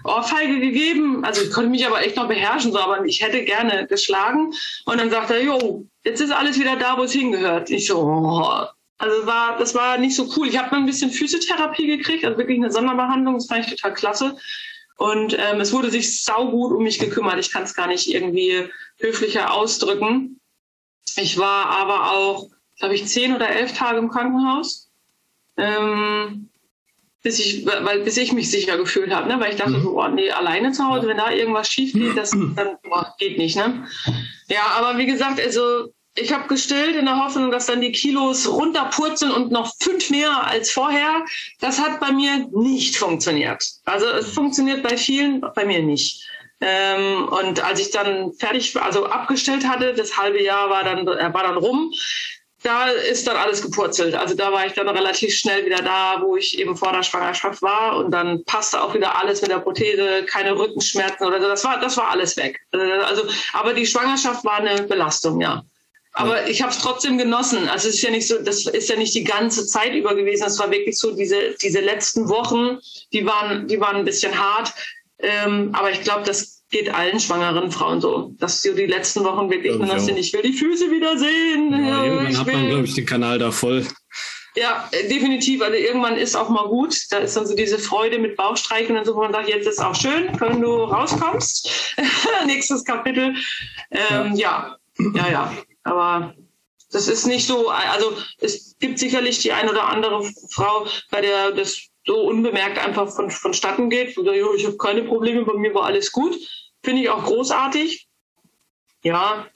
Ohrfeige gegeben. Also ich konnte mich aber echt noch beherrschen, so, aber ich hätte gerne geschlagen. Und dann sagte er, jo, jetzt ist alles wieder da, wo es hingehört. Ich so, oh. also war, das war nicht so cool. Ich habe dann ein bisschen Physiotherapie gekriegt, also wirklich eine Sonderbehandlung, das fand ich total klasse. Und ähm, es wurde sich saugut um mich gekümmert. Ich kann es gar nicht irgendwie höflicher ausdrücken. Ich war aber auch, glaube ich, zehn oder elf Tage im Krankenhaus, ähm, bis ich, weil, bis ich mich sicher gefühlt habe, ne? weil ich dachte, mhm. so, oh, nee, alleine zu Hause, wenn da irgendwas schief geht, das dann boah, geht nicht. Ne? Ja, aber wie gesagt, also ich habe gestillt in der Hoffnung, dass dann die Kilos runterpurzeln und noch fünf mehr als vorher. Das hat bei mir nicht funktioniert. Also es funktioniert bei vielen, bei mir nicht. Ähm, und als ich dann fertig, also abgestellt hatte, das halbe Jahr war dann, war dann rum, da ist dann alles gepurzelt. Also da war ich dann relativ schnell wieder da, wo ich eben vor der Schwangerschaft war und dann passte auch wieder alles mit der Prothese, keine Rückenschmerzen oder so. Das war, das war alles weg. Also, aber die Schwangerschaft war eine Belastung, ja. Aber ich habe es trotzdem genossen. Also es ist ja nicht so, das ist ja nicht die ganze Zeit über gewesen. Es war wirklich so diese diese letzten Wochen, die waren die waren ein bisschen hart. Ähm, aber ich glaube, das geht allen schwangeren Frauen so, dass so die letzten Wochen wirklich nur noch sind. Ich will die Füße wieder sehen. Ja, irgendwann hat man, glaube ich, den Kanal da voll. Ja, definitiv. Also irgendwann ist auch mal gut. Da ist dann so diese Freude mit Bauchstreichen und so, wo man sagt, jetzt ist auch schön, wenn du rauskommst. (laughs) Nächstes Kapitel. Ähm, ja. ja, ja, ja. Aber das ist nicht so, also es gibt sicherlich die ein oder andere Frau, bei der das so unbemerkt einfach von, vonstatten geht. Und sagt, ich habe keine Probleme, bei mir war alles gut. Finde ich auch großartig. Ja,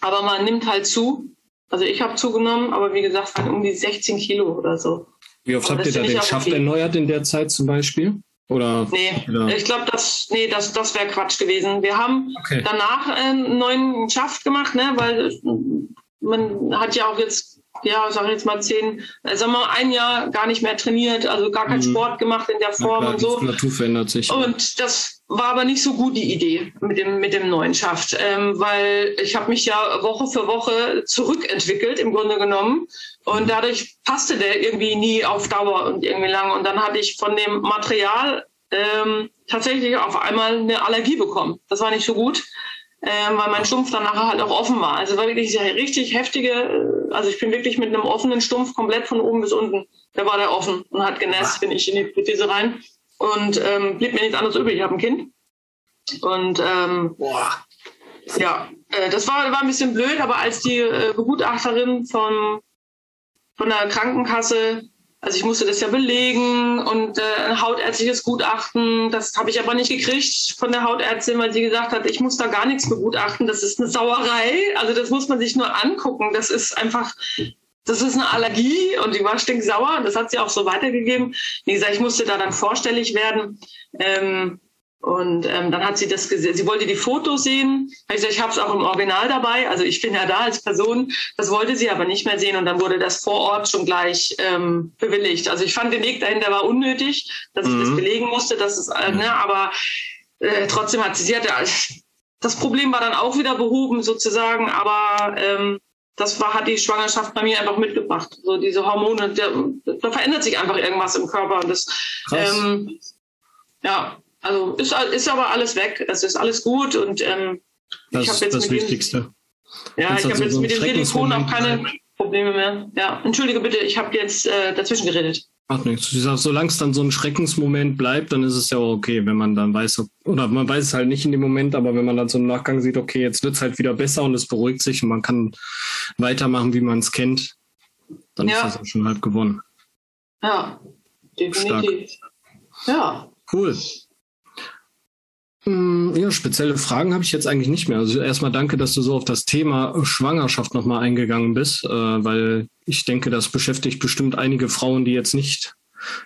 aber man nimmt halt zu. Also ich habe zugenommen, aber wie gesagt, um die 16 Kilo oder so. Wie oft aber habt ihr da den Schaft okay. erneuert in der Zeit zum Beispiel? Oder, nee, oder? ich glaube, das, nee, das, das wäre Quatsch gewesen. Wir haben okay. danach einen neuen Schaft gemacht, ne, weil man hat ja auch jetzt, ja, sag ich jetzt mal zehn, äh, sagen wir mal ein Jahr gar nicht mehr trainiert, also gar keinen mhm. Sport gemacht in der Form klar, und so. Die Natur verändert sich. Und das war aber nicht so gut die Idee mit dem, mit dem neuen Schaft, ähm, weil ich habe mich ja Woche für Woche zurückentwickelt im Grunde genommen. Und mhm. dadurch passte der irgendwie nie auf Dauer und irgendwie lang. Und dann hatte ich von dem Material ähm, tatsächlich auf einmal eine Allergie bekommen. Das war nicht so gut ähm, weil mein Stumpf dann nachher halt auch offen war. Also war wirklich richtig heftige, äh, also ich bin wirklich mit einem offenen Stumpf komplett von oben bis unten. Da war der offen und hat genässt, bin ich in die Prothese rein und ähm, blieb mir nichts anderes übrig. Ich habe ein Kind. Und ähm, Boah. ja, äh, das war, war ein bisschen blöd, aber als die äh, Begutachterin von, von der Krankenkasse also ich musste das ja belegen und äh, ein hautärztliches Gutachten. Das habe ich aber nicht gekriegt von der Hautärztin, weil sie gesagt hat, ich muss da gar nichts begutachten. Das ist eine Sauerei. Also das muss man sich nur angucken. Das ist einfach, das ist eine Allergie und die war stinksauer. Das hat sie auch so weitergegeben. Wie gesagt, ich musste da dann vorstellig werden. Ähm, und ähm, dann hat sie das gesehen. Sie wollte die Fotos sehen. Ich, gesagt, ich habe es auch im Original dabei. Also ich bin ja da als Person. Das wollte sie aber nicht mehr sehen. Und dann wurde das vor Ort schon gleich ähm, bewilligt. Also ich fand den Weg dahinter war unnötig, dass mhm. ich das mhm. belegen musste. Dass es, äh, ne, aber äh, trotzdem hat sie, sie hatte, das Problem war dann auch wieder behoben sozusagen. Aber ähm, das war, hat die Schwangerschaft bei mir einfach mitgebracht. So diese Hormone, der, da verändert sich einfach irgendwas im Körper. Und das, ähm, ja, also ist, ist aber alles weg. Es ist alles gut und ähm, das ist das Wichtigste. Den, ja, ich habe jetzt mit dem Silikon auch keine Probleme mehr. Ja, entschuldige bitte, ich habe jetzt äh, dazwischen geredet. Ach nichts. Solange es dann so ein Schreckensmoment bleibt, dann ist es ja auch okay, wenn man dann weiß, oder man weiß es halt nicht in dem Moment, aber wenn man dann so im Nachgang sieht, okay, jetzt wird es halt wieder besser und es beruhigt sich und man kann weitermachen, wie man es kennt, dann ja. ist das auch schon halb gewonnen. Ja, definitiv. Stark. Ja. Cool. Mm, ja, spezielle Fragen habe ich jetzt eigentlich nicht mehr. Also erstmal danke, dass du so auf das Thema Schwangerschaft nochmal eingegangen bist, äh, weil ich denke, das beschäftigt bestimmt einige Frauen, die jetzt nicht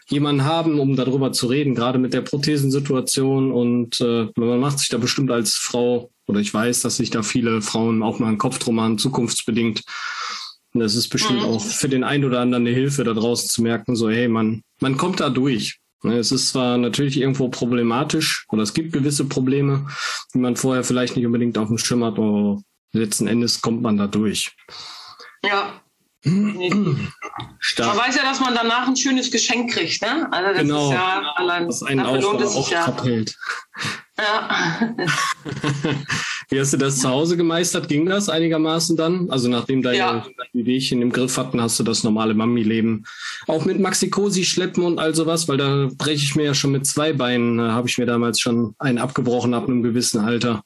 jemanden haben, um darüber zu reden, gerade mit der Prothesensituation. Und äh, man macht sich da bestimmt als Frau, oder ich weiß, dass sich da viele Frauen auch mal einen Kopf drum machen, zukunftsbedingt. Und das ist bestimmt mhm. auch für den einen oder anderen eine Hilfe, da draußen zu merken, so, hey, man, man kommt da durch. Ne, es ist zwar natürlich irgendwo problematisch oder es gibt gewisse Probleme, die man vorher vielleicht nicht unbedingt auf dem Schirm hat, aber letzten Endes kommt man da durch. Ja, Stark. Man weiß ja, dass man danach ein schönes Geschenk kriegt, ne? Also das genau. ist ja allein das einen es sich ja. Ja. (laughs) Wie hast du das zu Hause gemeistert? Ging das einigermaßen dann? Also nachdem deine ja. Wehchen im Griff hatten, hast du das normale Mami-Leben auch mit Maxikosi schleppen und all sowas? Weil da breche ich mir ja schon mit zwei Beinen, äh, habe ich mir damals schon einen abgebrochen ab einem gewissen Alter.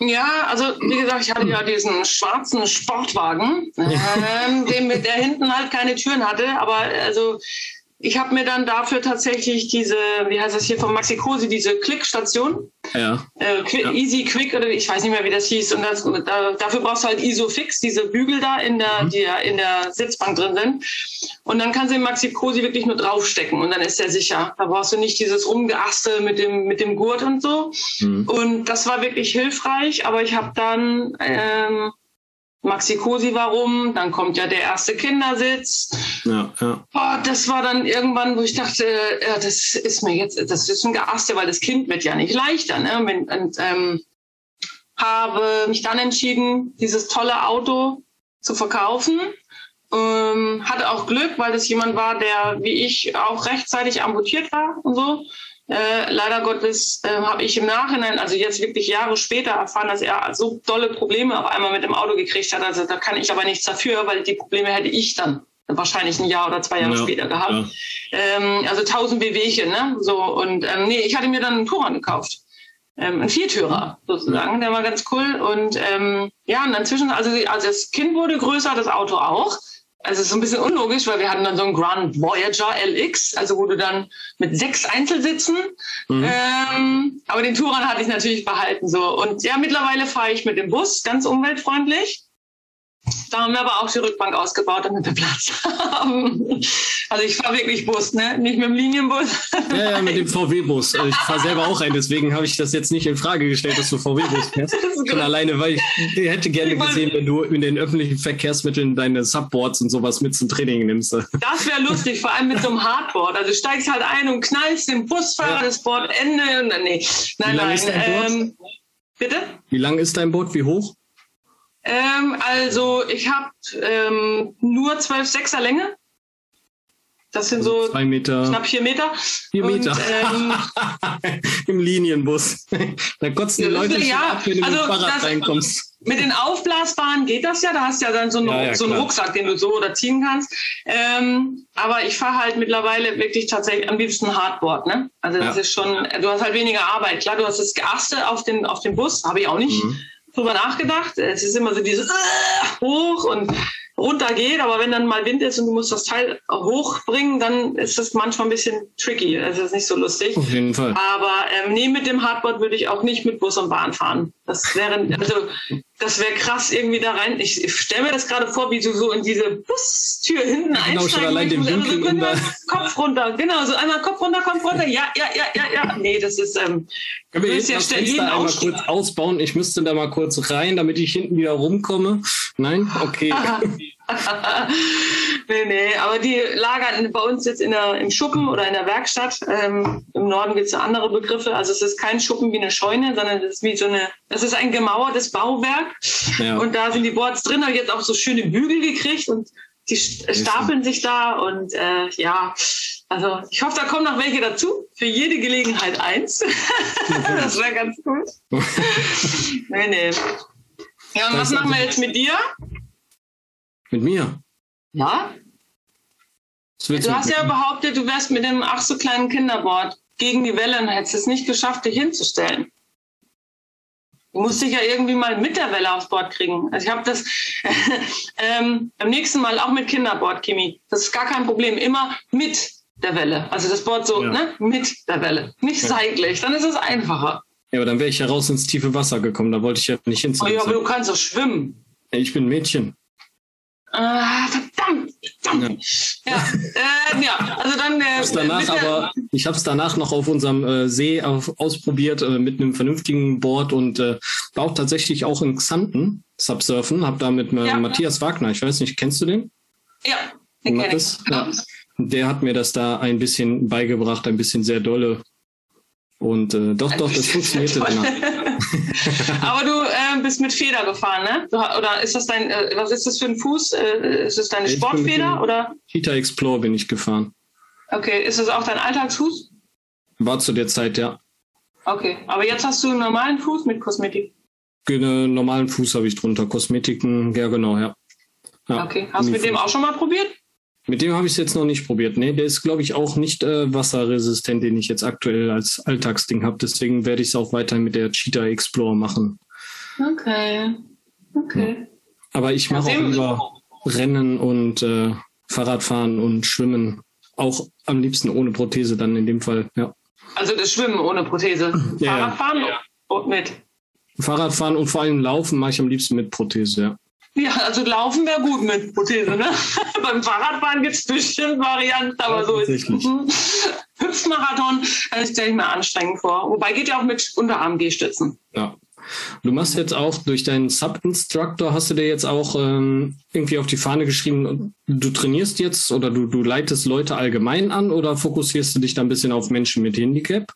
Ja, also wie gesagt, ich hatte ja diesen schwarzen Sportwagen, ähm, den der hinten halt keine Türen hatte, aber also ich habe mir dann dafür tatsächlich diese, wie heißt das hier von Maxi Cosi, diese Klickstation. Ja. Äh, Qu ja. Easy Quick oder ich weiß nicht mehr, wie das hieß. Und das, da, dafür brauchst du halt Isofix, diese Bügel da in der, mhm. die in der Sitzbank drin sind. Und dann kannst du den Maxi Cosi wirklich nur draufstecken und dann ist er sicher. Da brauchst du nicht dieses Rumgeaste mit dem, mit dem Gurt und so. Mhm. Und das war wirklich hilfreich, aber ich habe dann ähm, Maxi Cosi warum, dann kommt ja der erste Kindersitz. Ja, ja. Oh, das war dann irgendwann, wo ich dachte, ja, das ist mir jetzt, das ist ein Geaste, weil das Kind wird ja nicht leichter. Ne? Und, und ähm, habe mich dann entschieden, dieses tolle Auto zu verkaufen. Ähm, hatte auch Glück, weil das jemand war, der wie ich auch rechtzeitig amputiert war und so. Äh, leider Gottes äh, habe ich im Nachhinein, also jetzt wirklich Jahre später, erfahren, dass er so dolle Probleme auf einmal mit dem Auto gekriegt hat. Also da kann ich aber nichts dafür, weil die Probleme hätte ich dann wahrscheinlich ein Jahr oder zwei Jahre ja, später gehabt. Ja. Ähm, also tausend BWchen, ne? So und ähm, nee, ich hatte mir dann einen Touran gekauft. Ähm, ein Viertürer sozusagen, der war ganz cool. Und ähm, ja, und inzwischen, also, also das Kind wurde größer, das Auto auch also es ist ein bisschen unlogisch, weil wir hatten dann so einen Grand Voyager LX, also wo du dann mit sechs Einzelsitzen, mhm. ähm, aber den Touran hatte ich natürlich behalten so. Und ja, mittlerweile fahre ich mit dem Bus, ganz umweltfreundlich. Da haben wir aber auch die Rückbank ausgebaut, damit wir Platz haben. Also ich fahre wirklich Bus, ne? Nicht mit dem Linienbus. Ja, ja, mit dem VW-Bus. Also ich fahre selber auch ein, deswegen habe ich das jetzt nicht in Frage gestellt, dass du VW-Bus fährst. Schon alleine, weil ich hätte gerne gesehen, wenn du in den öffentlichen Verkehrsmitteln deine Subboards und sowas mit zum Training nimmst. Das wäre lustig, vor allem mit so einem Hardboard. Also steigst halt ein und knallst den Busfahrer, ja. das Board Ende und dann, nee. Nein, nein. Ähm, bitte? Wie lang ist dein Board? Wie hoch? Ähm, also ich habe ähm, nur 12 Sechser Länge. Das sind also so zwei Meter. knapp vier Meter. Vier Meter. Und, ähm, (laughs) Im Linienbus. (laughs) da kotzen die Leute ja, ab, wenn du also mit dem Fahrrad das, reinkommst. Mit den aufblasbaren geht das ja. Da hast du ja dann so einen, ja, ja, so einen Rucksack, den du so oder ziehen kannst. Ähm, aber ich fahre halt mittlerweile wirklich tatsächlich am liebsten Hardboard. Ne? Also das ist schon, du hast halt weniger Arbeit. Klar, du hast das Geaste auf den, auf den Bus, habe ich auch nicht. Mhm drüber nachgedacht. Es ist immer so dieses äh, hoch und runter geht, aber wenn dann mal Wind ist und du musst das Teil hochbringen, dann ist das manchmal ein bisschen tricky. Also ist nicht so lustig. Auf jeden Fall. Aber ähm, nee, mit dem Hardboard würde ich auch nicht mit Bus und Bahn fahren. Das wäre, also das wäre krass irgendwie da rein. Ich, stelle mir das gerade vor, wie du so in diese Bustür hinten genau, einsteigst. Schon allein den Winkel also, Kopf runter, genau, so einmal Kopf runter, Kopf runter. Ja, ja, ja, ja, ja. Nee, das ist. Ähm, Können wir jetzt ja das Fenster einmal kurz ausbauen? Ich müsste da mal kurz rein, damit ich hinten wieder rumkomme. Nein? Okay. (laughs) nee, nee, aber die lagern bei uns jetzt in der, im Schuppen oder in der Werkstatt. Ähm, Im Norden gibt es andere Begriffe. Also es ist kein Schuppen wie eine Scheune, sondern es ist wie so eine, es ist ein gemauertes Bauwerk. Ja. Und da sind die Boards drin, habe jetzt auch so schöne Bügel gekriegt und die stapeln sich da und äh, ja, also ich hoffe, da kommen noch welche dazu. Für jede Gelegenheit eins. (laughs) das wäre ganz gut. (laughs) nee, nee. Ja, und was machen wir jetzt mit dir? Mit mir? Ja. Du hast ja behauptet, du wärst mit dem ach so kleinen Kinderboard gegen die Welle und hättest es nicht geschafft, dich hinzustellen. Du musst dich ja irgendwie mal mit der Welle aufs Board kriegen. Also ich habe das (laughs) ähm, beim nächsten Mal auch mit Kinderboard, Kimi. Das ist gar kein Problem. Immer mit der Welle. Also das Board so, ja. ne? Mit der Welle. Nicht seitlich. Dann ist es einfacher. Ja, aber dann wäre ich ja raus ins tiefe Wasser gekommen. Da wollte ich ja nicht hin. Oh ja, aber du kannst doch schwimmen. Ich bin Mädchen. Ah, verdammt, verdammt. Ja, ja, äh, ja. also dann. Äh, hab's danach aber, ich habe es danach noch auf unserem äh, See auf, ausprobiert äh, mit einem vernünftigen Board und äh, war auch tatsächlich auch in Xanten Subsurfen. Habe da mit äh, ja, Matthias Wagner, ich weiß nicht, kennst du den? Ja, den kenn ich. Ja. Der hat mir das da ein bisschen beigebracht, ein bisschen sehr dolle. Und äh, doch, doch, das funktionierte (laughs) danach. Aber du äh, bist mit Feder gefahren, ne? Oder ist das dein, äh, was ist das für ein Fuß? Äh, ist das deine ich Sportfeder oder? Cheetah Explore bin ich gefahren. Okay, ist das auch dein Alltagsfuß? War zu der Zeit, ja. Okay, aber jetzt hast du einen normalen Fuß mit Kosmetik? Einen normalen Fuß habe ich drunter. Kosmetiken, ja genau, ja. ja okay, hast du mit dem auch schon mal probiert? Mit dem habe ich es jetzt noch nicht probiert. Nee, der ist, glaube ich, auch nicht äh, wasserresistent, den ich jetzt aktuell als Alltagsding habe. Deswegen werde ich es auch weiter mit der Cheetah Explorer machen. Okay. Okay. Ja. Aber ich mache auch lieber Rennen und äh, Fahrradfahren und Schwimmen. Auch am liebsten ohne Prothese dann in dem Fall, ja. Also das Schwimmen ohne Prothese. Ja, Fahrradfahren ja. und mit. Fahrradfahren und vor allem Laufen mache ich am liebsten mit Prothese, ja. Ja, also laufen wäre gut mit Prothese, ne? (laughs) Beim Fahrradfahren gibt es bestimmt Varianten, aber ja, so ist es. Mhm. Hüpfmarathon, das stelle ich mir anstrengend vor. Wobei geht ja auch mit Unterarm-G-Stützen. Ja. Du machst jetzt auch durch deinen Sub-Instructor, hast du dir jetzt auch ähm, irgendwie auf die Fahne geschrieben, du trainierst jetzt oder du, du leitest Leute allgemein an oder fokussierst du dich da ein bisschen auf Menschen mit Handicap?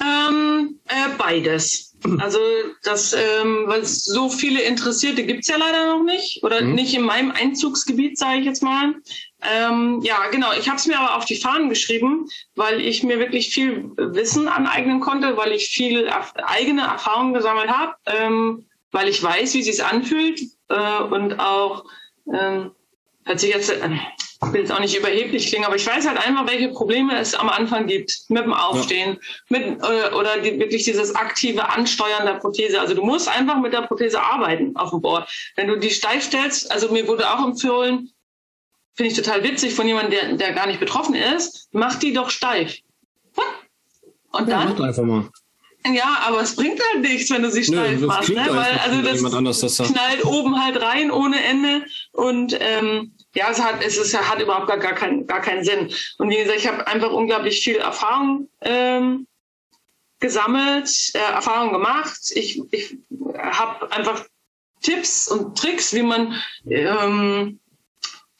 Ähm, äh, beides. Also das, ähm, weil es so viele Interessierte gibt es ja leider noch nicht oder mhm. nicht in meinem Einzugsgebiet, sage ich jetzt mal. Ähm, ja, genau. Ich habe es mir aber auf die Fahnen geschrieben, weil ich mir wirklich viel Wissen aneignen konnte, weil ich viel eigene Erfahrungen gesammelt habe, ähm, weil ich weiß, wie es sich anfühlt äh, und auch ähm, hört sich jetzt äh, ich will jetzt auch nicht überheblich klingen, aber ich weiß halt einfach, welche Probleme es am Anfang gibt mit dem Aufstehen, ja. mit äh, oder die, wirklich dieses aktive Ansteuern der Prothese. Also du musst einfach mit der Prothese arbeiten auf dem Board. Wenn du die steif stellst, also mir wurde auch empfohlen, finde ich total witzig von jemandem, der, der gar nicht betroffen ist, mach die doch steif. Und ja, dann einfach mal. Ja, aber es bringt halt nichts, wenn du sie steif Nö, machst, ne? Weil also das, das knallt oben halt rein ohne Ende und ähm, ja, es hat, es ist, hat überhaupt gar, gar, kein, gar keinen Sinn. Und wie gesagt, ich habe einfach unglaublich viel Erfahrung ähm, gesammelt, äh, Erfahrung gemacht. Ich, ich habe einfach Tipps und Tricks, wie man ähm,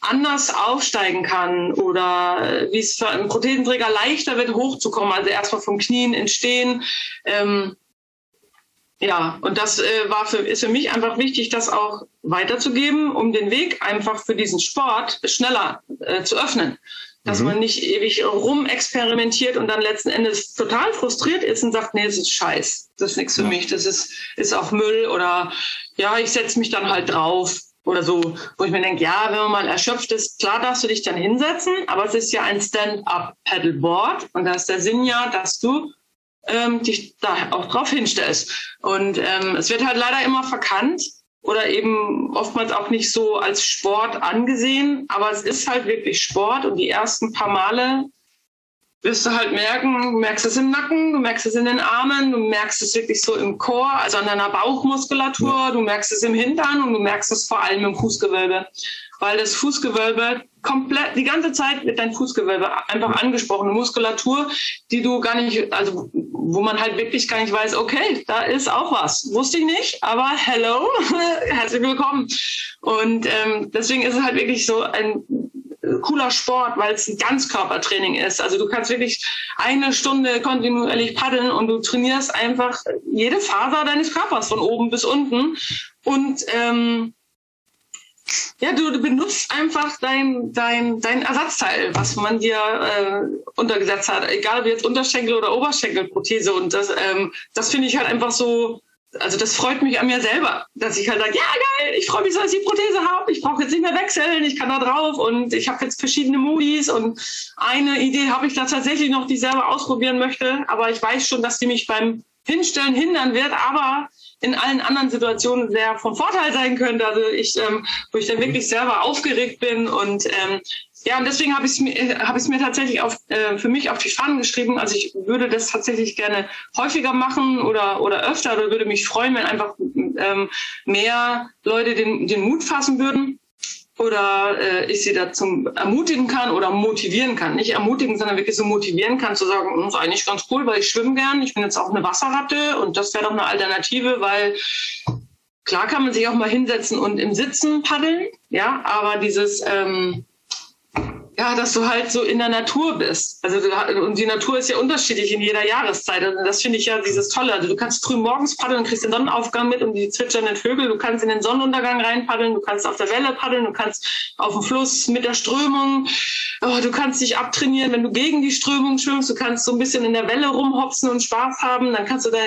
anders aufsteigen kann oder wie es für einen Prothesenträger leichter wird, hochzukommen. Also erstmal vom Knien entstehen. Ähm, ja, und das äh, war für, ist für mich einfach wichtig, das auch weiterzugeben, um den Weg einfach für diesen Sport schneller äh, zu öffnen. Dass mhm. man nicht ewig rumexperimentiert und dann letzten Endes total frustriert ist und sagt, nee, das ist scheiß, das ist nichts für ja. mich, das ist, ist auch Müll oder ja, ich setze mich dann halt drauf oder so, wo ich mir denke, ja, wenn man mal erschöpft ist, klar darfst du dich dann hinsetzen, aber es ist ja ein Stand-up-Paddleboard und da ist der Sinn ja, dass du ähm, dich da auch drauf hinstellst. Und ähm, es wird halt leider immer verkannt oder eben oftmals auch nicht so als Sport angesehen, aber es ist halt wirklich Sport und die ersten paar Male wirst du halt merken, du merkst es im Nacken, du merkst es in den Armen, du merkst es wirklich so im Chor, also an deiner Bauchmuskulatur, du merkst es im Hintern und du merkst es vor allem im Fußgewölbe, weil das Fußgewölbe komplett die ganze Zeit wird dein Fußgewölbe einfach angesprochen, Muskulatur, die du gar nicht, also wo man halt wirklich gar nicht weiß, okay, da ist auch was. Wusste ich nicht, aber hello, (laughs) herzlich willkommen. Und ähm, deswegen ist es halt wirklich so ein cooler Sport, weil es ein Ganzkörpertraining ist. Also du kannst wirklich eine Stunde kontinuierlich paddeln und du trainierst einfach jede Faser deines Körpers von oben bis unten. Und ähm, ja, du, benutzt einfach dein, dein, dein Ersatzteil, was man dir äh, untergesetzt hat, egal ob jetzt Unterschenkel oder Oberschenkelprothese. Und das, ähm, das finde ich halt einfach so, also das freut mich an mir selber, dass ich halt sage, ja geil, ich freue mich, dass ich die Prothese habe, ich brauche jetzt nicht mehr wechseln, ich kann da drauf und ich habe jetzt verschiedene Modis und eine Idee habe ich da tatsächlich noch, die ich selber ausprobieren möchte, aber ich weiß schon, dass die mich beim Hinstellen hindern wird, aber in allen anderen Situationen sehr vom Vorteil sein könnte. Also ich, ähm, wo ich dann wirklich selber aufgeregt bin und ähm, ja, und deswegen habe ich es mir, hab mir tatsächlich auf, äh, für mich auf die Fahnen geschrieben. Also ich würde das tatsächlich gerne häufiger machen oder, oder öfter oder würde mich freuen, wenn einfach ähm, mehr Leute den, den Mut fassen würden oder äh, ich sie dazu ermutigen kann oder motivieren kann. Nicht ermutigen, sondern wirklich so motivieren kann, zu sagen, das hm, ist eigentlich ganz cool, weil ich schwimme gern, ich bin jetzt auch eine Wasserratte und das wäre doch eine Alternative, weil klar kann man sich auch mal hinsetzen und im Sitzen paddeln, ja, aber dieses ähm, ja, dass du halt so in der Natur bist. Also du, und die Natur ist ja unterschiedlich in jeder Jahreszeit. Und das finde ich ja dieses Tolle. Also du kannst früh morgens paddeln und kriegst den Sonnenaufgang mit und die zwitschernden Vögel. Du kannst in den Sonnenuntergang reinpaddeln, du kannst auf der Welle paddeln, du kannst auf dem Fluss mit der Strömung. Oh, du kannst dich abtrainieren, wenn du gegen die Strömung schwimmst. Du kannst so ein bisschen in der Welle rumhopsen und Spaß haben. Dann kannst du da,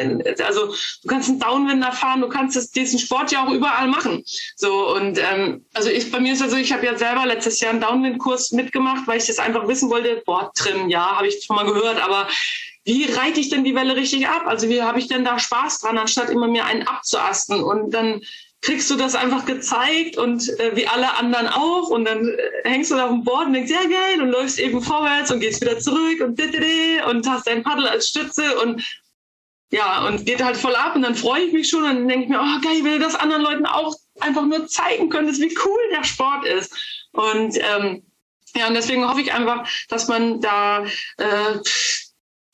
also du kannst einen Downwinder fahren. Du kannst das, diesen Sport ja auch überall machen. So und ähm, also ich bei mir ist also ich habe ja selber letztes Jahr einen Downwindkurs mitgemacht gemacht, weil ich das einfach wissen wollte. Bordtrim, ja, habe ich schon mal gehört, aber wie reite ich denn die Welle richtig ab? Also wie habe ich denn da Spaß dran, anstatt immer mir einen abzuasten? Und dann kriegst du das einfach gezeigt und äh, wie alle anderen auch und dann äh, hängst du da auf dem Board und denkst, ja geil, und läufst eben vorwärts und gehst wieder zurück und und hast dein Paddel als Stütze und ja, und geht halt voll ab und dann freue ich mich schon und denke mir, oh geil, ich will das anderen Leuten auch einfach nur zeigen können, wie cool der Sport ist. Und ähm, ja, und deswegen hoffe ich einfach, dass man da äh,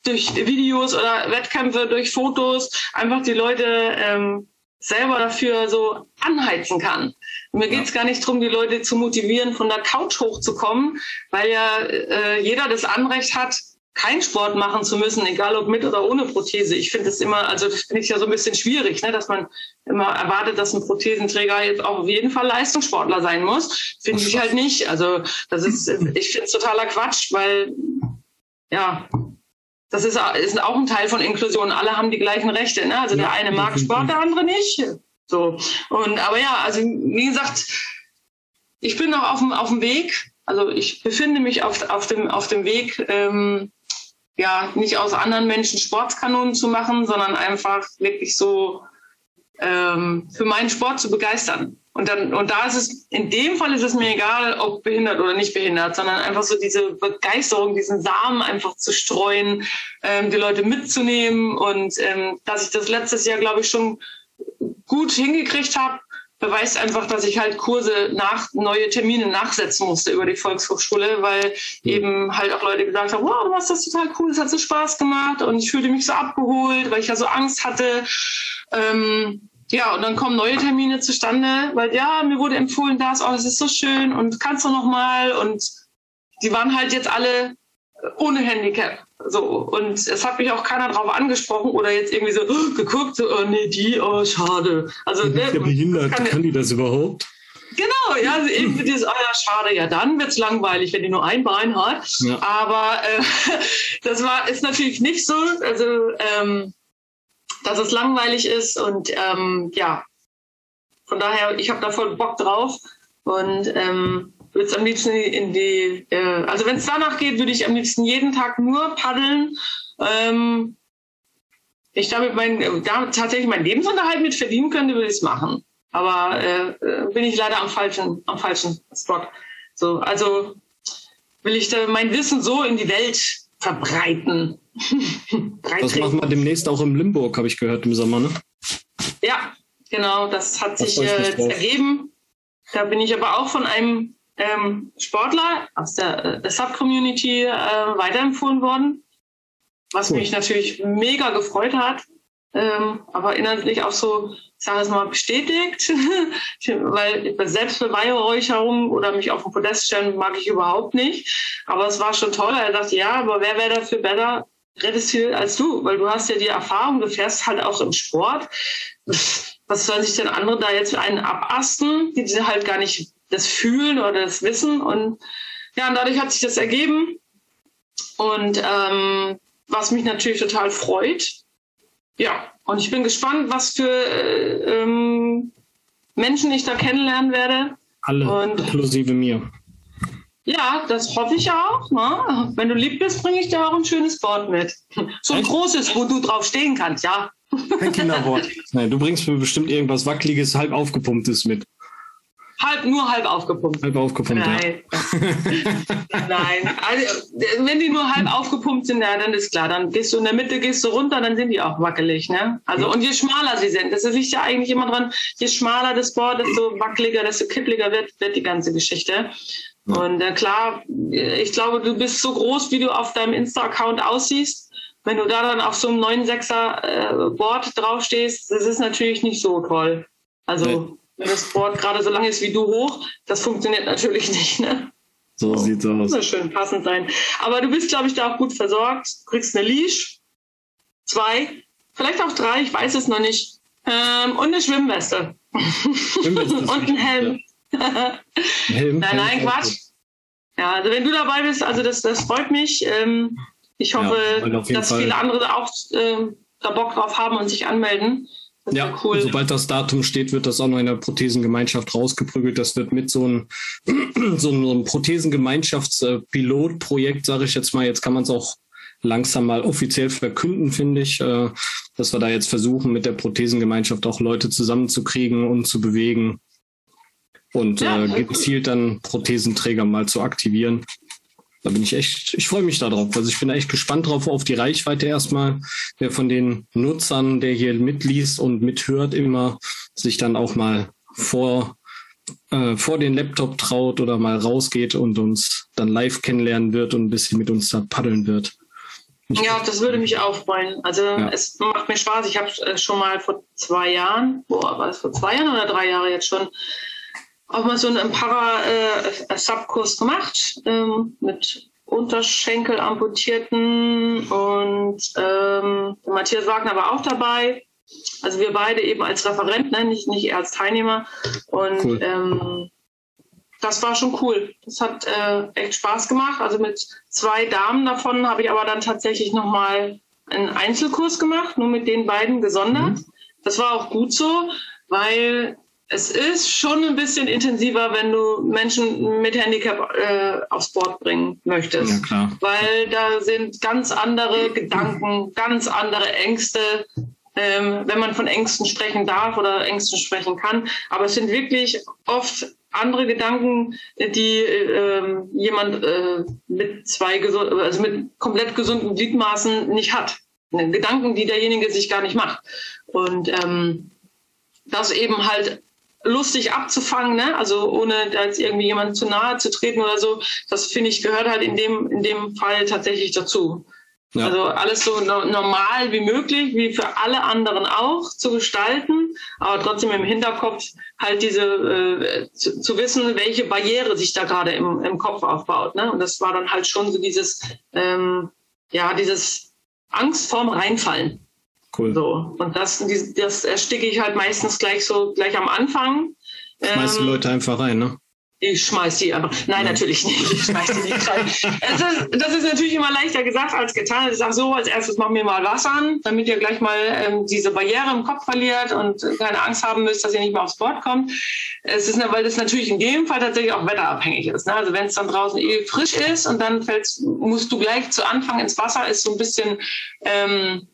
durch Videos oder Wettkämpfe, durch Fotos einfach die Leute ähm, selber dafür so anheizen kann. Und mir geht es gar nicht darum, die Leute zu motivieren, von der Couch hochzukommen, weil ja äh, jeder das Anrecht hat, keinen Sport machen zu müssen, egal ob mit oder ohne Prothese. Ich finde es immer, also das finde ich ja so ein bisschen schwierig, ne, dass man immer erwartet, dass ein Prothesenträger jetzt auch auf jeden Fall Leistungssportler sein muss. Finde ich halt nicht. Also das ist, ich finde es totaler Quatsch, weil ja, das ist, ist auch ein Teil von Inklusion. Alle haben die gleichen Rechte. Ne? Also der eine mag Sport, der andere nicht. So. Und aber ja, also wie gesagt, ich bin noch auf dem, auf dem Weg. Also ich befinde mich auf, auf, dem, auf dem Weg, ähm, ja, nicht aus anderen Menschen Sportskanonen zu machen, sondern einfach wirklich so ähm, für meinen Sport zu begeistern. Und dann, und da ist es, in dem Fall ist es mir egal, ob behindert oder nicht behindert, sondern einfach so diese Begeisterung, diesen Samen einfach zu streuen, ähm, die Leute mitzunehmen und ähm, dass ich das letztes Jahr, glaube ich, schon gut hingekriegt habe, beweist einfach, dass ich halt Kurse nach, neue Termine nachsetzen musste über die Volkshochschule, weil mhm. eben halt auch Leute gesagt haben, wow, du machst das total cool, es hat so Spaß gemacht und ich fühlte mich so abgeholt, weil ich ja so Angst hatte. Ähm, ja, und dann kommen neue Termine zustande, weil ja, mir wurde empfohlen, das, oh, das ist so schön und kannst du noch mal und die waren halt jetzt alle ohne Handicap. So, und es hat mich auch keiner drauf angesprochen oder jetzt irgendwie so oh, (gasps) geguckt, so, oh nee, die, oh, schade. Also, ne, behindert, kann, kann die das überhaupt? Genau, ja, also eben dieses, oh ja, schade, ja, dann wird es langweilig, wenn die nur ein Bein hat. Ja. Aber äh, (laughs) das war, ist natürlich nicht so, also, ähm, dass es langweilig ist und ähm, ja, von daher, ich habe da voll Bock drauf und ähm, würde es am liebsten in die, äh, also wenn es danach geht, würde ich am liebsten jeden Tag nur paddeln. Ähm, ich damit mein, da tatsächlich meinen Lebensunterhalt mit verdienen könnte, würde ich es machen. Aber äh, äh, bin ich leider am falschen, am falschen Spot. So, also will ich mein Wissen so in die Welt verbreiten. (laughs) das machen wir demnächst auch im Limburg, habe ich gehört im Sommer, ne? Ja, genau, das hat das sich äh, ergeben. Da bin ich aber auch von einem ähm, Sportler aus der, der Sub-Community äh, weiterempfohlen worden, was cool. mich natürlich mega gefreut hat, ähm, aber inhaltlich auch so, ich sage es mal, bestätigt, (laughs) weil Selbstbeweihräucherung oder mich auf den Podest stellen mag ich überhaupt nicht, aber es war schon toll, er dachte, ja, aber wer wäre dafür besser, rettest viel als du, weil du hast ja die Erfahrung, du fährst halt auch im Sport. Was sollen sich denn andere da jetzt für einen abasten, die sie halt gar nicht das Fühlen oder das Wissen. Und ja, und dadurch hat sich das ergeben. Und ähm, was mich natürlich total freut. Ja, und ich bin gespannt, was für äh, ähm, Menschen ich da kennenlernen werde. Alle, und, inklusive mir. Ja, das hoffe ich auch. Ne? Wenn du lieb bist, bringe ich dir auch ein schönes Board mit. So ein Echt? großes, wo du drauf stehen kannst, ja. Kein Kinderboard. (laughs) Nein, du bringst mir bestimmt irgendwas Wackeliges, halb aufgepumptes mit. Halb, nur halb aufgepumpt. Halb aufgepumpt, Nein. Ja. (laughs) Nein. Also, wenn die nur halb aufgepumpt sind, ja, dann ist klar, dann gehst du in der Mitte, gehst du runter, dann sind die auch wackelig, ne? Also, und je schmaler sie sind, das liegt ja eigentlich immer dran, je schmaler das Board, desto wackeliger, desto kippliger wird, wird die ganze Geschichte. Und äh, klar, ich glaube, du bist so groß, wie du auf deinem Insta-Account aussiehst. Wenn du da dann auf so einem 9,6er äh, Board draufstehst, das ist natürlich nicht so toll. Also, nee. Wenn das Board gerade so lang ist wie du hoch, das funktioniert natürlich (laughs) nicht, ne? So oh, sieht's aus. Das schön passend sein. Aber du bist, glaube ich, da auch gut versorgt. Du kriegst eine Leash, zwei, vielleicht auch drei, ich weiß es noch nicht. Ähm, und eine Schwimmweste. Schwimmweste (laughs) und ein Helm. Helm. (laughs) Nein, nein, Quatsch. Ja, also wenn du dabei bist, also das, das freut mich. Ähm, ich hoffe, ja, dass Fall. viele andere auch äh, da Bock drauf haben und sich anmelden. Ja, cool. sobald das Datum steht, wird das auch noch in der Prothesengemeinschaft rausgeprügelt. Das wird mit so einem, (clears throat) so einem Prothesengemeinschaftspilotprojekt, sage ich jetzt mal, jetzt kann man es auch langsam mal offiziell verkünden, finde ich, äh, dass wir da jetzt versuchen, mit der Prothesengemeinschaft auch Leute zusammenzukriegen und zu bewegen und ja, äh, gezielt dann Prothesenträger mal zu aktivieren. Da bin ich echt, ich freue mich darauf. Also ich bin echt gespannt drauf auf die Reichweite erstmal, wer von den Nutzern, der hier mitliest und mithört, immer sich dann auch mal vor, äh, vor den Laptop traut oder mal rausgeht und uns dann live kennenlernen wird und ein bisschen mit uns da paddeln wird. Ich ja, das würde mich auch freuen. Also ja. es macht mir Spaß. Ich habe äh, schon mal vor zwei Jahren, boah, war es vor zwei Jahren oder drei Jahren jetzt schon, auch mal so einen Para-Subkurs gemacht ähm, mit Unterschenkel amputierten und ähm, Matthias Wagner war auch dabei. Also wir beide eben als Referent, ne? nicht, nicht er als Teilnehmer. Und cool. ähm, das war schon cool. Das hat äh, echt Spaß gemacht. Also mit zwei Damen davon habe ich aber dann tatsächlich nochmal einen Einzelkurs gemacht, nur mit den beiden gesondert. Mhm. Das war auch gut so, weil es ist schon ein bisschen intensiver, wenn du Menschen mit Handicap äh, aufs Board bringen möchtest. Ja, Weil da sind ganz andere Gedanken, ganz andere Ängste, ähm, wenn man von Ängsten sprechen darf oder Ängsten sprechen kann. Aber es sind wirklich oft andere Gedanken, die äh, jemand äh, mit zwei also mit komplett gesunden Gliedmaßen nicht hat. Gedanken, die derjenige sich gar nicht macht. Und ähm, das eben halt lustig abzufangen, ne? also ohne jetzt irgendwie jemand zu nahe zu treten oder so. Das finde ich gehört halt in dem, in dem Fall tatsächlich dazu. Ja. Also alles so no normal wie möglich, wie für alle anderen auch zu gestalten, aber trotzdem im Hinterkopf halt diese äh, zu, zu, wissen, welche Barriere sich da gerade im, im Kopf aufbaut. Ne? Und das war dann halt schon so dieses, ähm, ja, dieses Angst vorm Reinfallen. Cool. So. Und das, das ersticke ich halt meistens gleich so gleich am Anfang. Schmeißt ähm, die Leute einfach rein, ne? Ich schmeiß die aber. Nein, ja. natürlich nicht. Ich schmeiß die nicht rein. das, ist, das ist natürlich immer leichter gesagt als getan. Ich sage so, als erstes machen wir mal Wasser an, damit ihr gleich mal ähm, diese Barriere im Kopf verliert und keine Angst haben müsst, dass ihr nicht mehr aufs Board kommt. Es ist, weil das natürlich in dem Fall tatsächlich auch wetterabhängig ist. Ne? Also wenn es dann draußen eh frisch ist und dann fällst, musst du gleich zu Anfang ins Wasser, ist so ein bisschen ähm,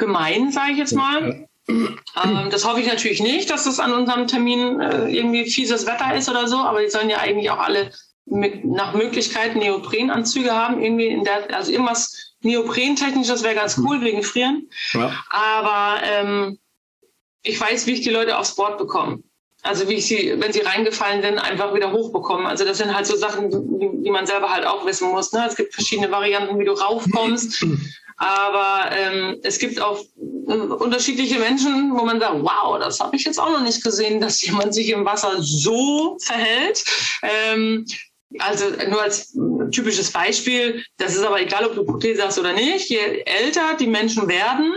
gemein, sage ich jetzt mal. Ähm, das hoffe ich natürlich nicht, dass das an unserem Termin äh, irgendwie fieses Wetter ist oder so, aber die sollen ja eigentlich auch alle mit, nach Möglichkeit Neoprenanzüge haben, irgendwie in der, also irgendwas Neoprentechnisches wäre ganz cool wegen Frieren. Ja. Aber ähm, ich weiß, wie ich die Leute aufs Board bekomme. Also wie ich sie, wenn sie reingefallen sind, einfach wieder hochbekommen. Also das sind halt so Sachen, die, die man selber halt auch wissen muss. Ne? Es gibt verschiedene Varianten, wie du raufkommst. Aber ähm, es gibt auch äh, unterschiedliche Menschen, wo man sagt, wow, das habe ich jetzt auch noch nicht gesehen, dass (laughs) jemand sich im Wasser so verhält. Ähm, also nur als typisches Beispiel, das ist aber egal, ob du Prothese hast oder nicht, je älter die Menschen werden,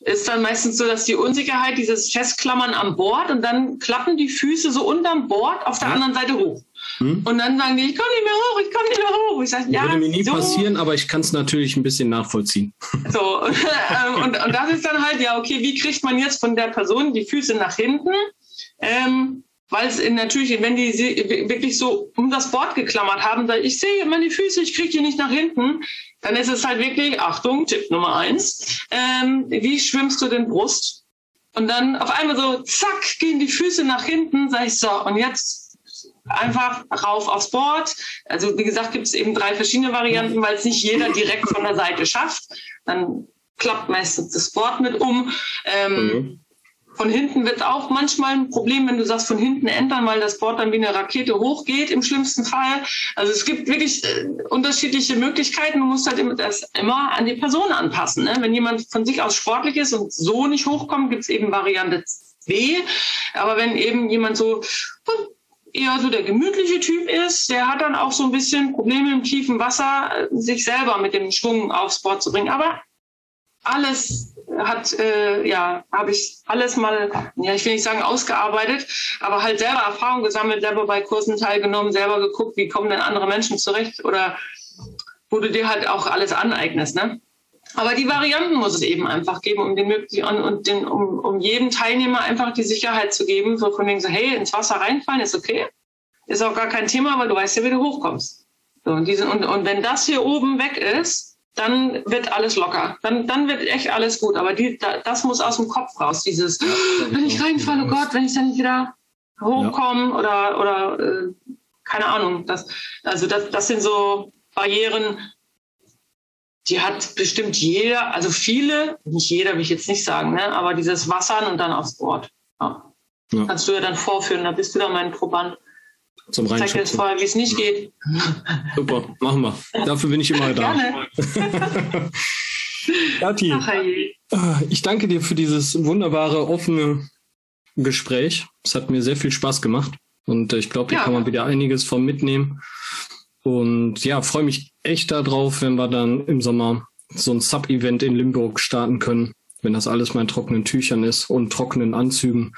ist dann meistens so, dass die Unsicherheit, dieses Festklammern am Bord und dann klappen die Füße so unterm Bord auf der anderen Seite hoch. Hm? Und dann sagen die, ich komme nicht mehr hoch, ich komme nicht mehr hoch. Ich sage, ja, Würde mir nie so. passieren, aber ich kann es natürlich ein bisschen nachvollziehen. (laughs) So, (laughs) ähm, und, und das ist dann halt, ja, okay, wie kriegt man jetzt von der Person die Füße nach hinten? Ähm, weil es natürlich, wenn die wirklich so um das Board geklammert haben, weil ich sehe immer die Füße, ich kriege die nicht nach hinten, dann ist es halt wirklich, Achtung, Tipp Nummer eins, ähm, wie schwimmst du denn Brust? Und dann auf einmal so, zack, gehen die Füße nach hinten, sag ich so, und jetzt einfach rauf aufs Board. Also wie gesagt, gibt es eben drei verschiedene Varianten, weil es nicht jeder direkt von der Seite schafft. Dann klappt meistens das Board mit um. Ähm, mhm. Von hinten wird auch manchmal ein Problem, wenn du sagst, von hinten entern, weil das Board dann wie eine Rakete hochgeht, im schlimmsten Fall. Also es gibt wirklich äh, unterschiedliche Möglichkeiten. Du musst halt immer, das immer an die Person anpassen. Ne? Wenn jemand von sich aus sportlich ist und so nicht hochkommt, gibt es eben Variante B. Aber wenn eben jemand so eher so der gemütliche Typ ist, der hat dann auch so ein bisschen Probleme im tiefen Wasser, sich selber mit dem Schwung aufs Board zu bringen. Aber alles hat, äh, ja, habe ich alles mal, ja, ich will nicht sagen ausgearbeitet, aber halt selber Erfahrung gesammelt, selber bei Kursen teilgenommen, selber geguckt, wie kommen denn andere Menschen zurecht oder wo du dir halt auch alles aneignest, ne? Aber die Varianten muss es eben einfach geben, um den möglichen und den, um, um jedem Teilnehmer einfach die Sicherheit zu geben, so von wegen so, hey, ins Wasser reinfallen ist okay, ist auch gar kein Thema, weil du weißt ja, wie du hochkommst. So, und, diese, und, und wenn das hier oben weg ist, dann wird alles locker. Dann, dann wird echt alles gut. Aber die, da, das muss aus dem Kopf raus. Dieses, ja, wenn ich reinfalle, oh Gott, wenn ich dann nicht wieder hochkomme ja. oder, oder äh, keine Ahnung. Das, also das, das sind so Barrieren, die hat bestimmt jeder, also viele, nicht jeder will ich jetzt nicht sagen, ne, aber dieses Wassern und dann aufs Board. Ja. Kannst du ja dann vorführen, da bist du dann mein Proband zum Reinschubsen. Zeig dir jetzt vorher, wie es nicht geht. (laughs) Super, machen wir. Dafür bin ich immer da. Gerne. (laughs) Kathi, ah, ich danke dir für dieses wunderbare, offene Gespräch. Es hat mir sehr viel Spaß gemacht und ich glaube, hier ja. kann man wieder einiges von mitnehmen. Und ja, freue mich echt darauf, wenn wir dann im Sommer so ein Sub-Event in Limburg starten können, wenn das alles mal in trockenen Tüchern ist und trockenen Anzügen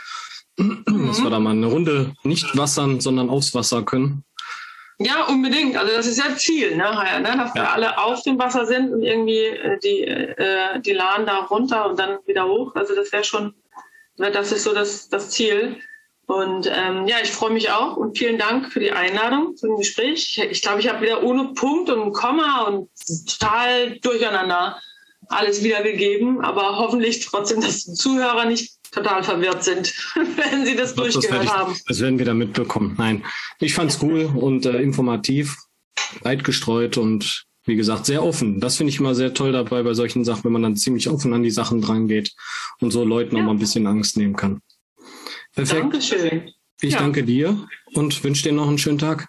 dass wir da mal eine Runde nicht wassern, sondern aufs Wasser können. Ja, unbedingt. Also das ist ja Ziel, ne, ne? dass ja. wir alle auf dem Wasser sind und irgendwie äh, die, äh, die Lahn da runter und dann wieder hoch. Also das wäre schon, das ist so das, das Ziel. Und ähm, ja, ich freue mich auch und vielen Dank für die Einladung zum Gespräch. Ich, ich glaube, ich habe wieder ohne Punkt und Komma und total durcheinander alles wiedergegeben, aber hoffentlich trotzdem, dass die Zuhörer nicht total verwirrt sind, (laughs) wenn sie das glaub, durchgehört das haben. Das werden wir dann mitbekommen. Nein, ich fand es cool und äh, informativ, breit gestreut und wie gesagt, sehr offen. Das finde ich immer sehr toll dabei bei solchen Sachen, wenn man dann ziemlich offen an die Sachen dran geht und so Leuten ja. auch mal ein bisschen Angst nehmen kann. Perfekt. Dankeschön. Ich ja. danke dir und wünsche dir noch einen schönen Tag.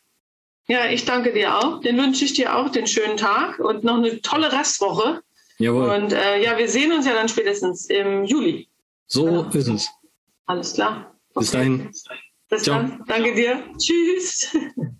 Ja, ich danke dir auch. Den wünsche ich dir auch den schönen Tag und noch eine tolle Restwoche. Jawohl. Und äh, ja, wir sehen uns ja dann spätestens im Juli. So ja. ist es. Alles klar. Okay. Bis dahin. Bis Ciao. dann. Danke dir. Tschüss. (laughs)